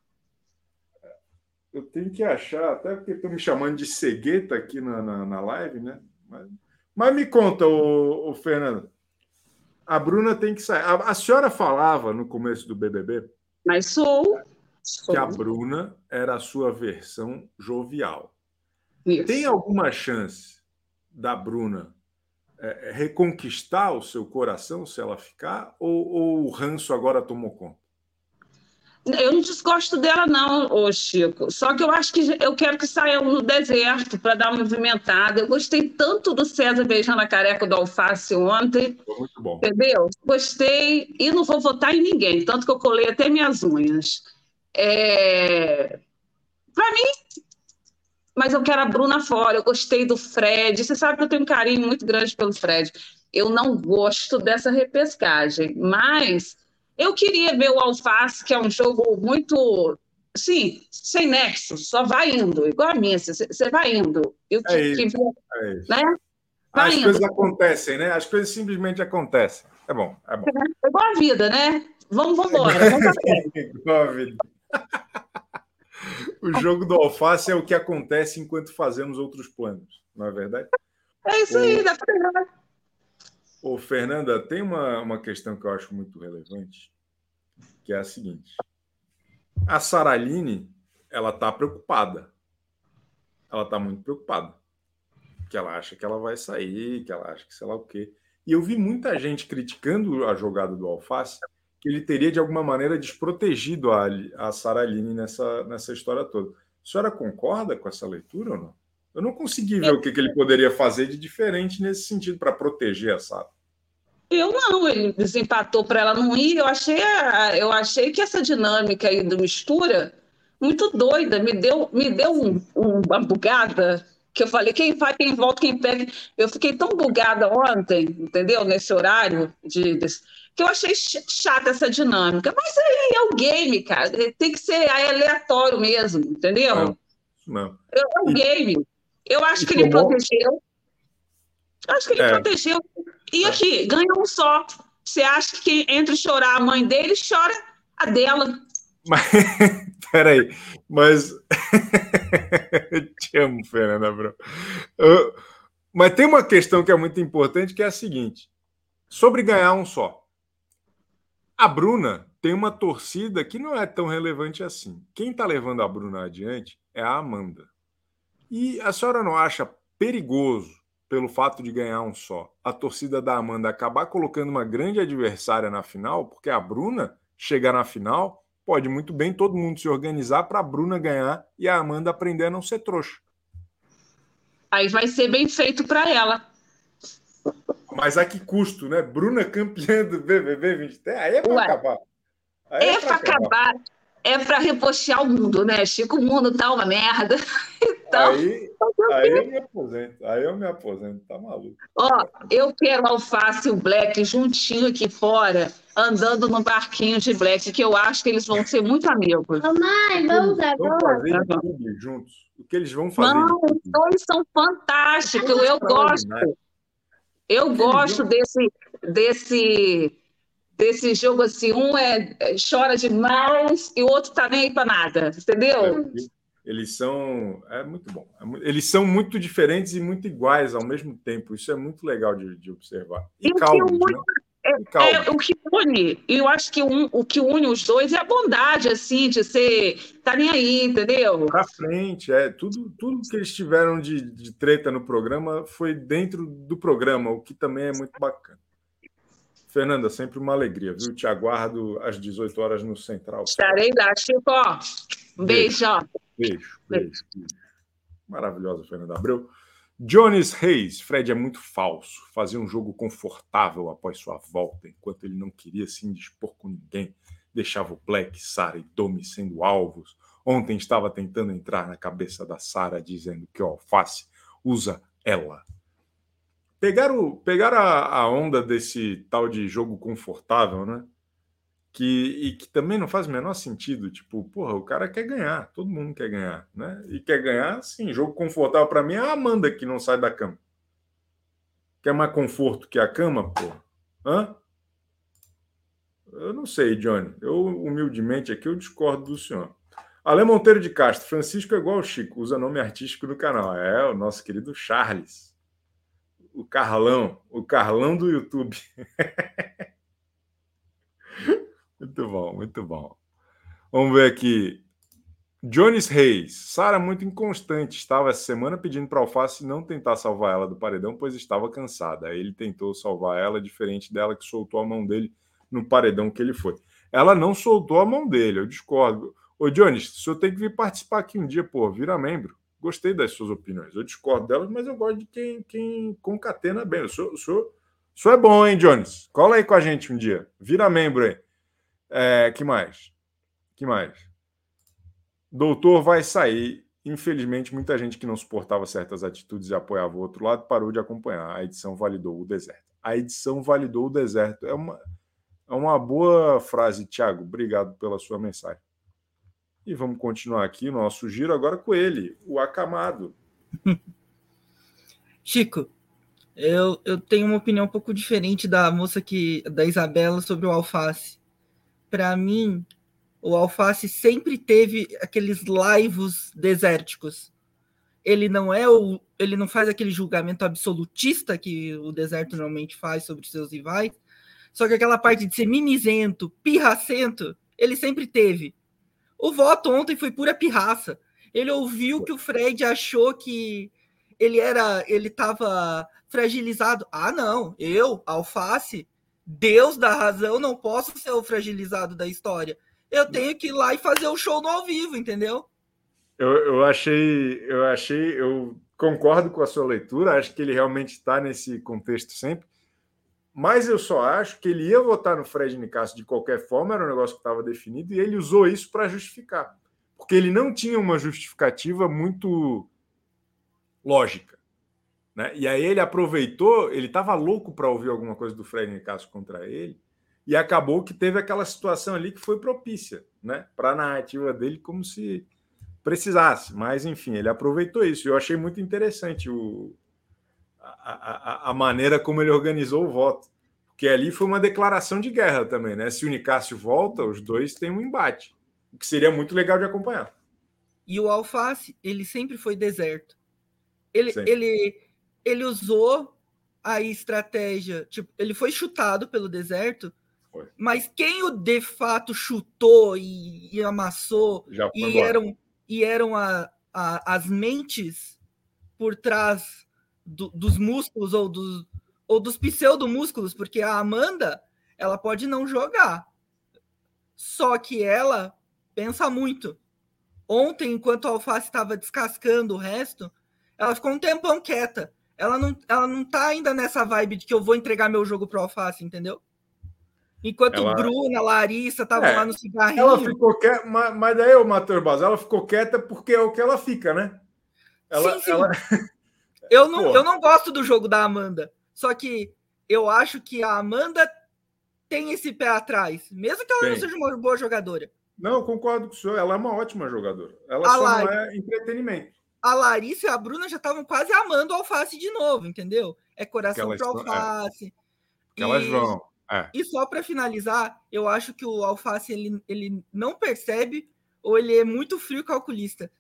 Eu tenho que achar, até porque estão me chamando de cegueta aqui na, na, na live, né? Mas, mas me conta, ô, ô, Fernando. A Bruna tem que sair. A, a senhora falava no começo do BBB Mas sou. sou. que a Bruna era a sua versão jovial. Isso. Tem alguma chance da Bruna é, é, reconquistar o seu coração se ela ficar? Ou, ou o ranço agora tomou conta? Eu não desgosto dela, não, ô Chico. Só que eu acho que eu quero que saia no deserto para dar uma movimentada. Eu gostei tanto do César beijando a careca do alface ontem, Foi muito bom. entendeu? Gostei e não vou votar em ninguém, tanto que eu colei até minhas unhas. É... Para mim, mas eu quero a Bruna fora. Eu gostei do Fred. Você sabe que eu tenho um carinho muito grande pelo Fred. Eu não gosto dessa repescagem, mas eu queria ver o Alface, que é um jogo muito, sim, sem nexo, só vai indo, igual a minha, você vai indo. Eu É isso. que- É isso. né? Vai As indo. coisas acontecem, né? As coisas simplesmente acontecem. É bom, é bom. É igual a vida, né? Vamos, vamos embora. Vamos pra frente. <laughs> Igual a vida. O jogo do alface é o que acontece enquanto fazemos outros planos, não é verdade? É isso aí, dá pra pegar. Ô, Fernanda, tem uma, uma questão que eu acho muito relevante, que é a seguinte. A Saraline, ela está preocupada. Ela está muito preocupada. Que ela acha que ela vai sair, que ela acha que sei lá o quê. E eu vi muita gente criticando a jogada do Alface, que ele teria, de alguma maneira, desprotegido a, a Saraline nessa, nessa história toda. A senhora concorda com essa leitura ou não? Eu não consegui ver o que, que ele poderia fazer de diferente nesse sentido para proteger a Sara. Eu não, ele desempatou para ela não ir. Eu achei, a- eu achei que essa dinâmica aí do mistura muito doida, me deu, me deu um- um- uma bugada que eu falei, quem vai, quem volta, quem pega. Eu fiquei tão bugada ontem, entendeu? Nesse horário de, desse- que eu achei ch- chata essa dinâmica. Mas aí é o game, cara. Tem que ser aleatório mesmo, entendeu? Não. Não. É um game. Eu acho que ele protegeu. Eu acho que ele É. protegeu. E aqui, ganha um só. Você acha que entre chorar a mãe dele, chora a dela. Mas, <laughs> peraí, mas. <laughs> Eu te amo, Fernanda. Eu- Mas tem uma questão que é muito importante, que é a seguinte: sobre ganhar um só. A Bruna tem uma torcida que não é tão relevante assim. Quem está levando a Bruna adiante é a Amanda. E a senhora não acha perigoso, pelo fato de ganhar um só, a torcida da Amanda acabar colocando uma grande adversária na final? Porque a Bruna chegar na final, pode muito bem todo mundo se organizar para a Bruna ganhar e a Amanda aprender a não ser trouxa. Aí vai ser bem feito para ela. Mas a que custo, né? Bruna campeã do BBB 23, aí é para acabar. Aí É para acabar. É para repostear o mundo, né, Chico? O mundo tá uma merda. <laughs> Então, Aí, aí eu me aposento. Aí eu me aposento, tá maluco. ó, eu quero alface e o Black juntinho aqui fora, andando no barquinho de Black, que eu acho que eles vão ser muito amigos. Ô, mãe, vamos agora. fazer de tudo juntos. O que eles vão fazer Não, os dois são fantásticos. Eu gosto. Eu gosto desse, desse, desse jogo assim. Um é, é- chora demais e o outro tá nem aí pra nada, entendeu? Eles são. É muito bom. É Eles são muito diferentes e muito iguais ao mesmo tempo. Isso é muito legal de, de observar. E E calmos, une- né? Calmos. É o que une. E eu acho que um- o que une os dois é a bondade, assim, de ser. Tá nem aí, entendeu? Pra frente, é. Tudo, tudo que eles tiveram de, de treta no programa foi dentro do programa, o que também é muito bacana. Fernanda, sempre uma alegria, viu? Te aguardo às 18 horas no Central. Estarei lá, Chico. ó. Um beijo, ó. Beijo, beijo, beijo. Maravilhosa, Fernanda Abreu. Jones Reis, Fred é muito falso. Fazia um jogo confortável após sua volta, enquanto ele não queria se indispor com ninguém. Deixava o Black, Sara e Domi sendo alvos. Ontem estava tentando entrar na cabeça da Sara, dizendo que o alface usa ela. Pegaram, pegaram a, a onda desse tal de jogo confortável, né? Que, e que também não faz o menor sentido. Tipo, porra, o cara quer ganhar, todo mundo quer ganhar, né? E quer ganhar, sim. Jogo confortável para mim é a Amanda que não sai da cama. Quer mais conforto que a cama, porra? Hã? Eu não sei, Johnny. Eu, humildemente aqui, eu discordo do senhor. Ale Monteiro de Castro, Francisco é igual o Chico, usa nome artístico no canal. É, o nosso querido Charles. O Carlão, o Carlão do YouTube. <laughs> muito bom, muito bom. Vamos ver aqui. Jones Reis. Sara muito inconstante. Estava essa semana pedindo para Alface não tentar salvar ela do paredão, pois estava cansada. Aí ele tentou salvar ela, diferente dela que soltou a mão dele no paredão que ele foi. Ela não soltou a mão dele, eu discordo. Ô, Jones, o senhor tem que vir participar aqui um dia, pô, vira membro. Gostei das suas opiniões. Eu discordo delas, mas eu gosto de quem, quem concatena bem. O senhor, o, senhor, o senhor é bom, hein, Jones? Cola aí com a gente um dia. Vira membro aí. É, que mais? Que mais? Doutor vai sair. Infelizmente, muita gente que não suportava certas atitudes e apoiava o outro lado parou de acompanhar. A edição validou o deserto. A edição validou o deserto. É uma, é uma boa frase, Thiago. Obrigado pela sua mensagem. E vamos continuar aqui o nosso giro agora com ele, o acamado. <laughs> Chico, eu, eu tenho uma opinião um pouco diferente da moça que da Isabela sobre o alface. Para mim, o alface sempre teve aqueles laivos desérticos. Ele não é o ele não faz aquele julgamento absolutista que o deserto normalmente faz sobre seus rivais. Só que aquela parte de ser mimizento, pirracento, ele sempre teve. O voto ontem foi pura pirraça. Ele ouviu que o Fred achou que ele era, ele estava fragilizado. Ah, não, eu, Alface, Deus da razão, não posso ser o fragilizado da história. Eu tenho que ir lá e fazer o show no ao vivo, entendeu? Eu, eu achei, eu achei, eu concordo com a sua leitura. Acho que ele realmente está nesse contexto sempre. Mas eu só acho que ele ia votar no Fred Nicasso de qualquer forma, era um negócio que estava definido, e ele usou isso para justificar. Porque ele não tinha uma justificativa muito lógica. Né? E aí ele aproveitou, ele estava louco para ouvir alguma coisa do Fred Nicasso contra ele, e acabou que teve aquela situação ali que foi propícia né? para a narrativa dele, como se precisasse. Mas, enfim, ele aproveitou isso. Eu achei muito interessante o, a, a, maneira como ele organizou o voto. Porque ali foi uma declaração de guerra também, né? Se o Nicásio volta, os dois têm um embate, o que seria muito legal de acompanhar. E o Alface, ele sempre foi deserto. Ele, ele, ele usou a estratégia, tipo, ele foi chutado pelo deserto, foi. mas quem o de fato chutou e, e amassou e eram, e eram a, a, as mentes por trás do, dos músculos ou dos, ou dos pseudomúsculos, porque a Amanda ela pode não jogar. Só que ela pensa muito. Ontem, enquanto a Alface estava descascando o resto, ela ficou um tempão quieta. Ela não, ela não tá ainda nessa vibe de que eu vou entregar meu jogo pro Alface, entendeu? Enquanto ela... Bruna, Larissa estavam é, lá no cigarrinho. Ela ficou quieta, mas, mas daí o Matheus Bas, ela ficou quieta porque é o que ela fica, né? Ela, sim, sim. Ela... <laughs> Eu <laughs> não, eu não gosto do jogo da Amanda. Só que eu acho que a Amanda tem esse pé atrás, mesmo que ela tem. não seja uma boa jogadora. Não, eu concordo com o senhor. Ela é uma ótima jogadora. Ela a só não é entretenimento. A Larissa e a Bruna já estavam quase amando o Alface de novo, entendeu? É coração pro Alface. É. Que elas vão. É. E só para finalizar, eu acho que o Alface ele, ele não percebe ou ele é muito frio calculista.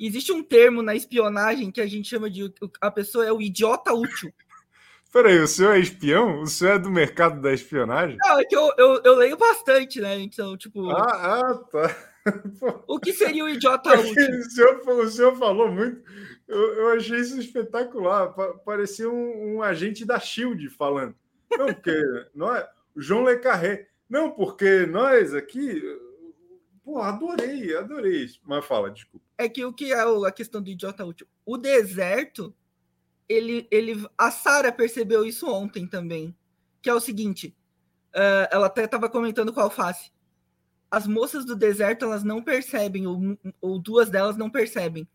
Existe um termo na espionagem que a gente chama de a pessoa é o idiota útil. <laughs> Peraí, o senhor é espião? O senhor é do mercado da espionagem? Não, é que eu, eu, eu leio bastante, né? Então, tipo. Ah, ah tá. <laughs> O que seria o idiota útil? O senhor, o senhor falou muito. Eu, eu achei isso espetacular. Parecia um, um, agente da Shield falando. Não, porque <laughs> nós, João Le Carré. Não, porque nós aqui Pô, adorei, adorei isso. Mas fala, desculpa. É que o que é a questão do idiota útil? O deserto, ele, ele, a Sara percebeu isso ontem também, que é o seguinte, uh, ela até estava comentando com a Alface. As moças do deserto, elas não percebem, ou, ou duas delas não percebem.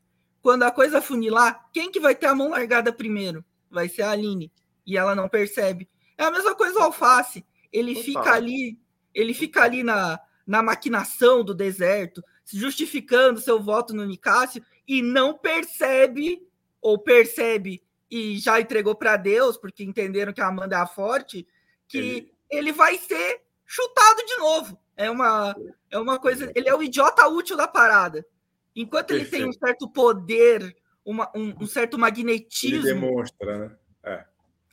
Quando a coisa funilar, quem que vai ter a mão largada primeiro? Vai ser a Aline. E ela não percebe. É a mesma coisa o Alface. Ele Total. fica ali Ele fica ali na, na maquinação do deserto, justificando seu voto no Nicásio e não percebe, ou percebe e já entregou para Deus, porque entenderam que a Amanda é a forte, que ele... ele vai ser chutado de novo. É uma, é uma coisa. Ele é o idiota útil da parada. Enquanto Perfeito. ele tem um certo poder, uma, um, um, certo magnetismo. Ele demonstra, né? É.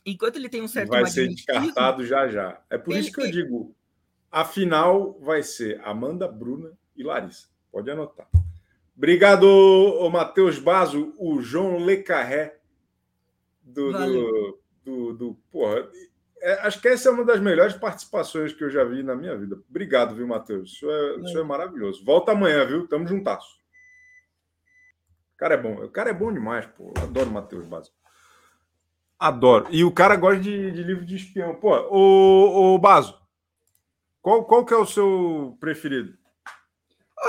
Enquanto ele tem um certo vai magnetismo. Vai ser descartado já já. É por isso que eu digo: a final vai ser Amanda, Bruna e Larissa. Pode anotar. Obrigado, Matheus Bazo, o João Lecarré do, do, do, do, porra. É, acho que essa é uma das melhores participações que eu já vi na minha vida. Obrigado, viu, Matheus? Isso é, isso é maravilhoso. Volta amanhã, viu? Tamo juntasso. O cara é bom. O cara é bom demais, pô. Eu adoro o Matheus Basso. Adoro. E o cara gosta de, de livro de espião. Pô, ô, ô Baso, qual, qual que é o seu preferido?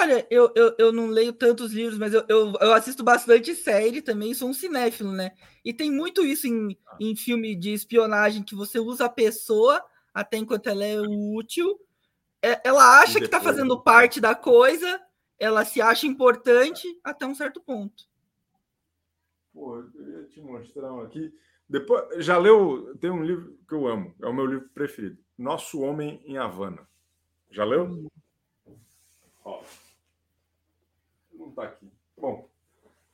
Olha, eu, eu, eu não leio tantos livros, mas eu, eu, eu, assisto bastante série também, sou um cinéfilo, né? E tem muito isso em, em filme de espionagem, que você usa a pessoa até enquanto ela é útil. É, ela acha que está fazendo parte da coisa, ela se acha importante até um certo ponto. Pô, eu queria te mostrar um aqui. Depois, já leu? Tem um livro que eu amo, é o meu livro preferido. Nosso Homem em Havana. Já leu? Ó não está aqui. Bom,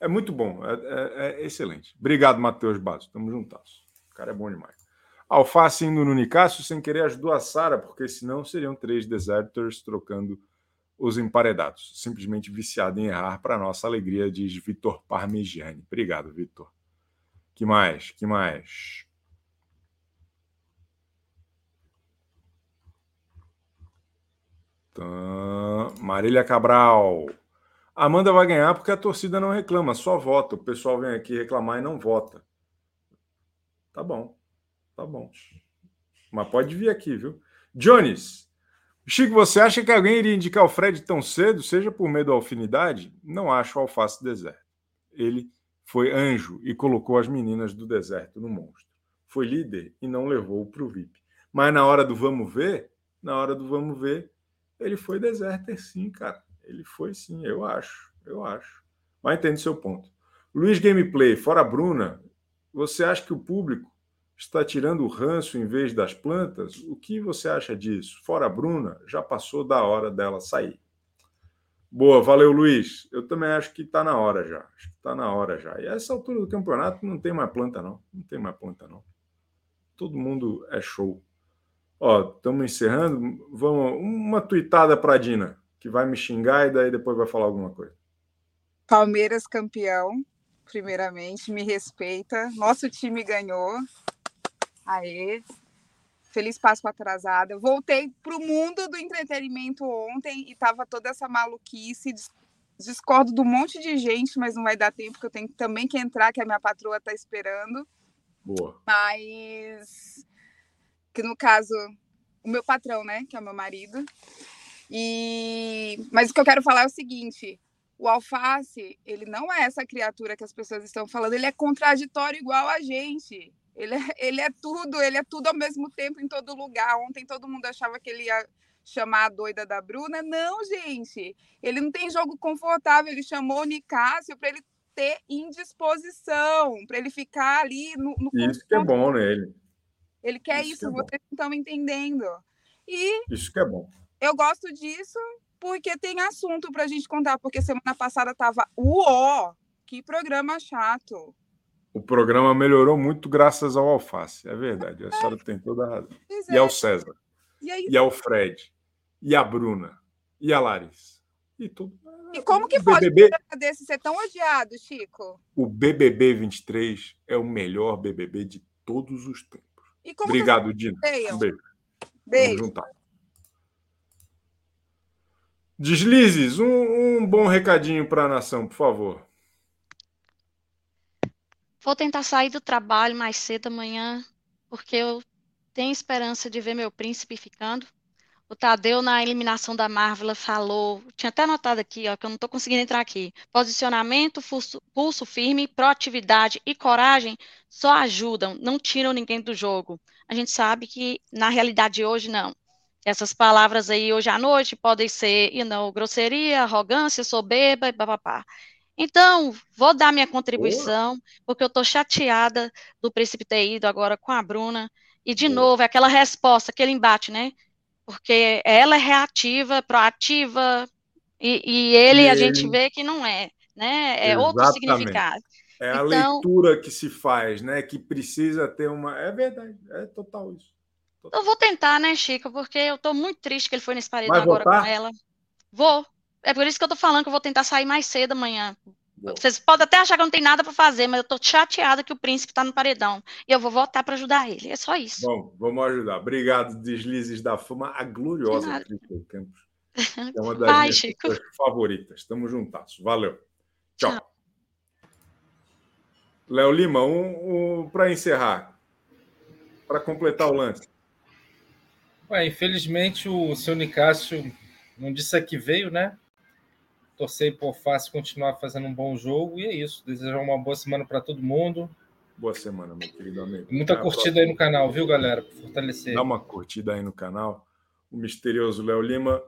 é muito bom, é, é, é excelente. Obrigado, Matheus Basso. Tamo juntos. O cara é bom demais. Alface indo no Nicásio sem querer ajudou a Sara, porque senão seriam três deserters trocando os emparedados. Simplesmente viciado em errar, para nossa alegria, diz Vitor Parmigiani. Obrigado, Vitor. Que mais? Que mais? Marília Cabral. Amanda vai ganhar porque a torcida não reclama, só vota. O pessoal vem aqui reclamar e não vota. Tá bom, tá bom. Mas pode vir aqui, viu? Jones, Chico, você acha que alguém iria indicar o Fred tão cedo, seja por medo da alfinidade? Não acho o alface deserto. Ele foi anjo e colocou as meninas do deserto no monstro. Foi líder e não levou para o VIP. Mas na hora do vamos ver, na hora do vamos ver, ele foi deserter sim, cara. Ele foi sim, eu acho. Eu acho. Mas entende seu ponto. Luiz Gameplay, fora Bruna, você acha que o público está tirando o ranço em vez das plantas? O que você acha disso? Fora Bruna, já passou da hora dela sair. Boa, valeu, Luiz. Eu também acho que está na hora já. Acho que está na hora já. E a essa altura do campeonato não tem mais planta, não. Não tem mais planta, não. Todo mundo é show. Ó, estamos encerrando. Vamos, uma tuitada para a Dina que vai me xingar e daí depois vai falar alguma coisa. Palmeiras campeão, primeiramente, me respeita. Nosso time ganhou. Aê. Feliz Páscoa atrasada. Voltei para o mundo do entretenimento ontem e tava toda essa maluquice. Discordo do monte de gente, mas não vai dar tempo, porque eu tenho também que entrar, que a minha patroa está esperando. Boa. Mas que no caso, o meu patrão, né, que é o meu marido, e mas o que eu quero falar é o seguinte: o alface, ele não é essa criatura que as pessoas estão falando, ele é contraditório igual a gente. Ele é, ele é tudo, ele é tudo ao mesmo tempo em todo lugar. Ontem todo mundo achava que ele ia chamar a doida da Bruna. Não, gente. Ele não tem jogo confortável. Ele chamou o Nicásio para ele ter indisposição, para ele ficar ali no. no isso que é bom nele. Ele quer isso, isso é vocês não estão entendendo. E isso que é bom. Eu gosto disso porque tem assunto para a gente contar, porque semana passada tava uó, que programa chato. O programa melhorou muito graças ao Alface, é verdade. A senhora tem toda a razão. <laughs> É. E ao César. E, aí... e, ao Fred. E a Bruna. E a Larissa. E tudo. E como que o pode BBB... um desse ser tão odiado, Chico? O BBB 23 é o melhor BBB de todos os tempos. Obrigado, Dina. Um beijo. Beijo. Vamos juntar. Deslizes, um, um bom recadinho para a nação, por favor. Vou tentar sair do trabalho mais cedo amanhã, porque eu tenho esperança de ver meu príncipe ficando. O Tadeu, na eliminação da Marvel, falou, tinha até anotado aqui, ó, que eu não estou conseguindo entrar aqui. Posicionamento, pulso, pulso firme, proatividade e coragem só ajudam, não tiram ninguém do jogo. A gente sabe que, na realidade hoje, não Essas palavras aí hoje à noite podem ser, you know, grosseria, arrogância, soberba e papapá. Então, vou dar minha contribuição, Boa. porque eu estou chateada do príncipe ter ido agora com a Bruna. E, de Boa. novo, é aquela resposta, aquele embate, né? Porque ela é reativa, proativa, e, e ele, e a gente vê que não é, né? É Exatamente. outro significado. É a então, leitura que se faz, né? Que precisa ter uma. É verdade, é total isso. Eu vou tentar, né, Chico? Porque eu estou muito triste que ele foi nesse paredão agora com ela. Vou. É por isso que eu tô falando que eu vou tentar sair mais cedo amanhã. Vocês podem até achar que eu não tenho nada para fazer, mas eu tô chateada que o príncipe tá no paredão. E eu vou voltar para ajudar ele. É só isso. Bom, vamos ajudar. Obrigado, Deslizes da Fama, a gloriosa Cristel Campos. <laughs> É uma das Ai, minhas Chico. favoritas. Estamos juntos. Valeu. Tchau. Tchau. Léo Lima, um, um para encerrar, para completar o lance. Ué, infelizmente o seu Nicásio não disse a que veio, né? torcer por Fácil continuar fazendo um bom jogo. E é isso. Desejar uma boa semana para todo mundo. Boa semana, meu querido amigo. Muita curtida aí no canal, viu, galera? Por fortalecer. Dá uma curtida aí no canal. O misterioso Léo Lima.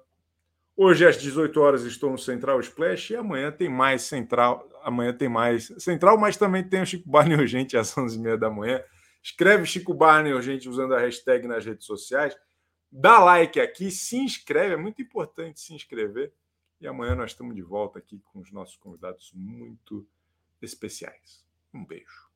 Hoje, às 18 horas, estou no Central Splash e amanhã tem mais Central. Amanhã tem mais Central, mas também tem o Chico Barney <laughs> Urgente às 11h30 da manhã. Escreve Chico Barney Urgente usando a hashtag nas redes sociais. Dá like aqui, se inscreve, é muito importante se inscrever e amanhã nós estamos de volta aqui com os nossos convidados muito especiais. Um beijo.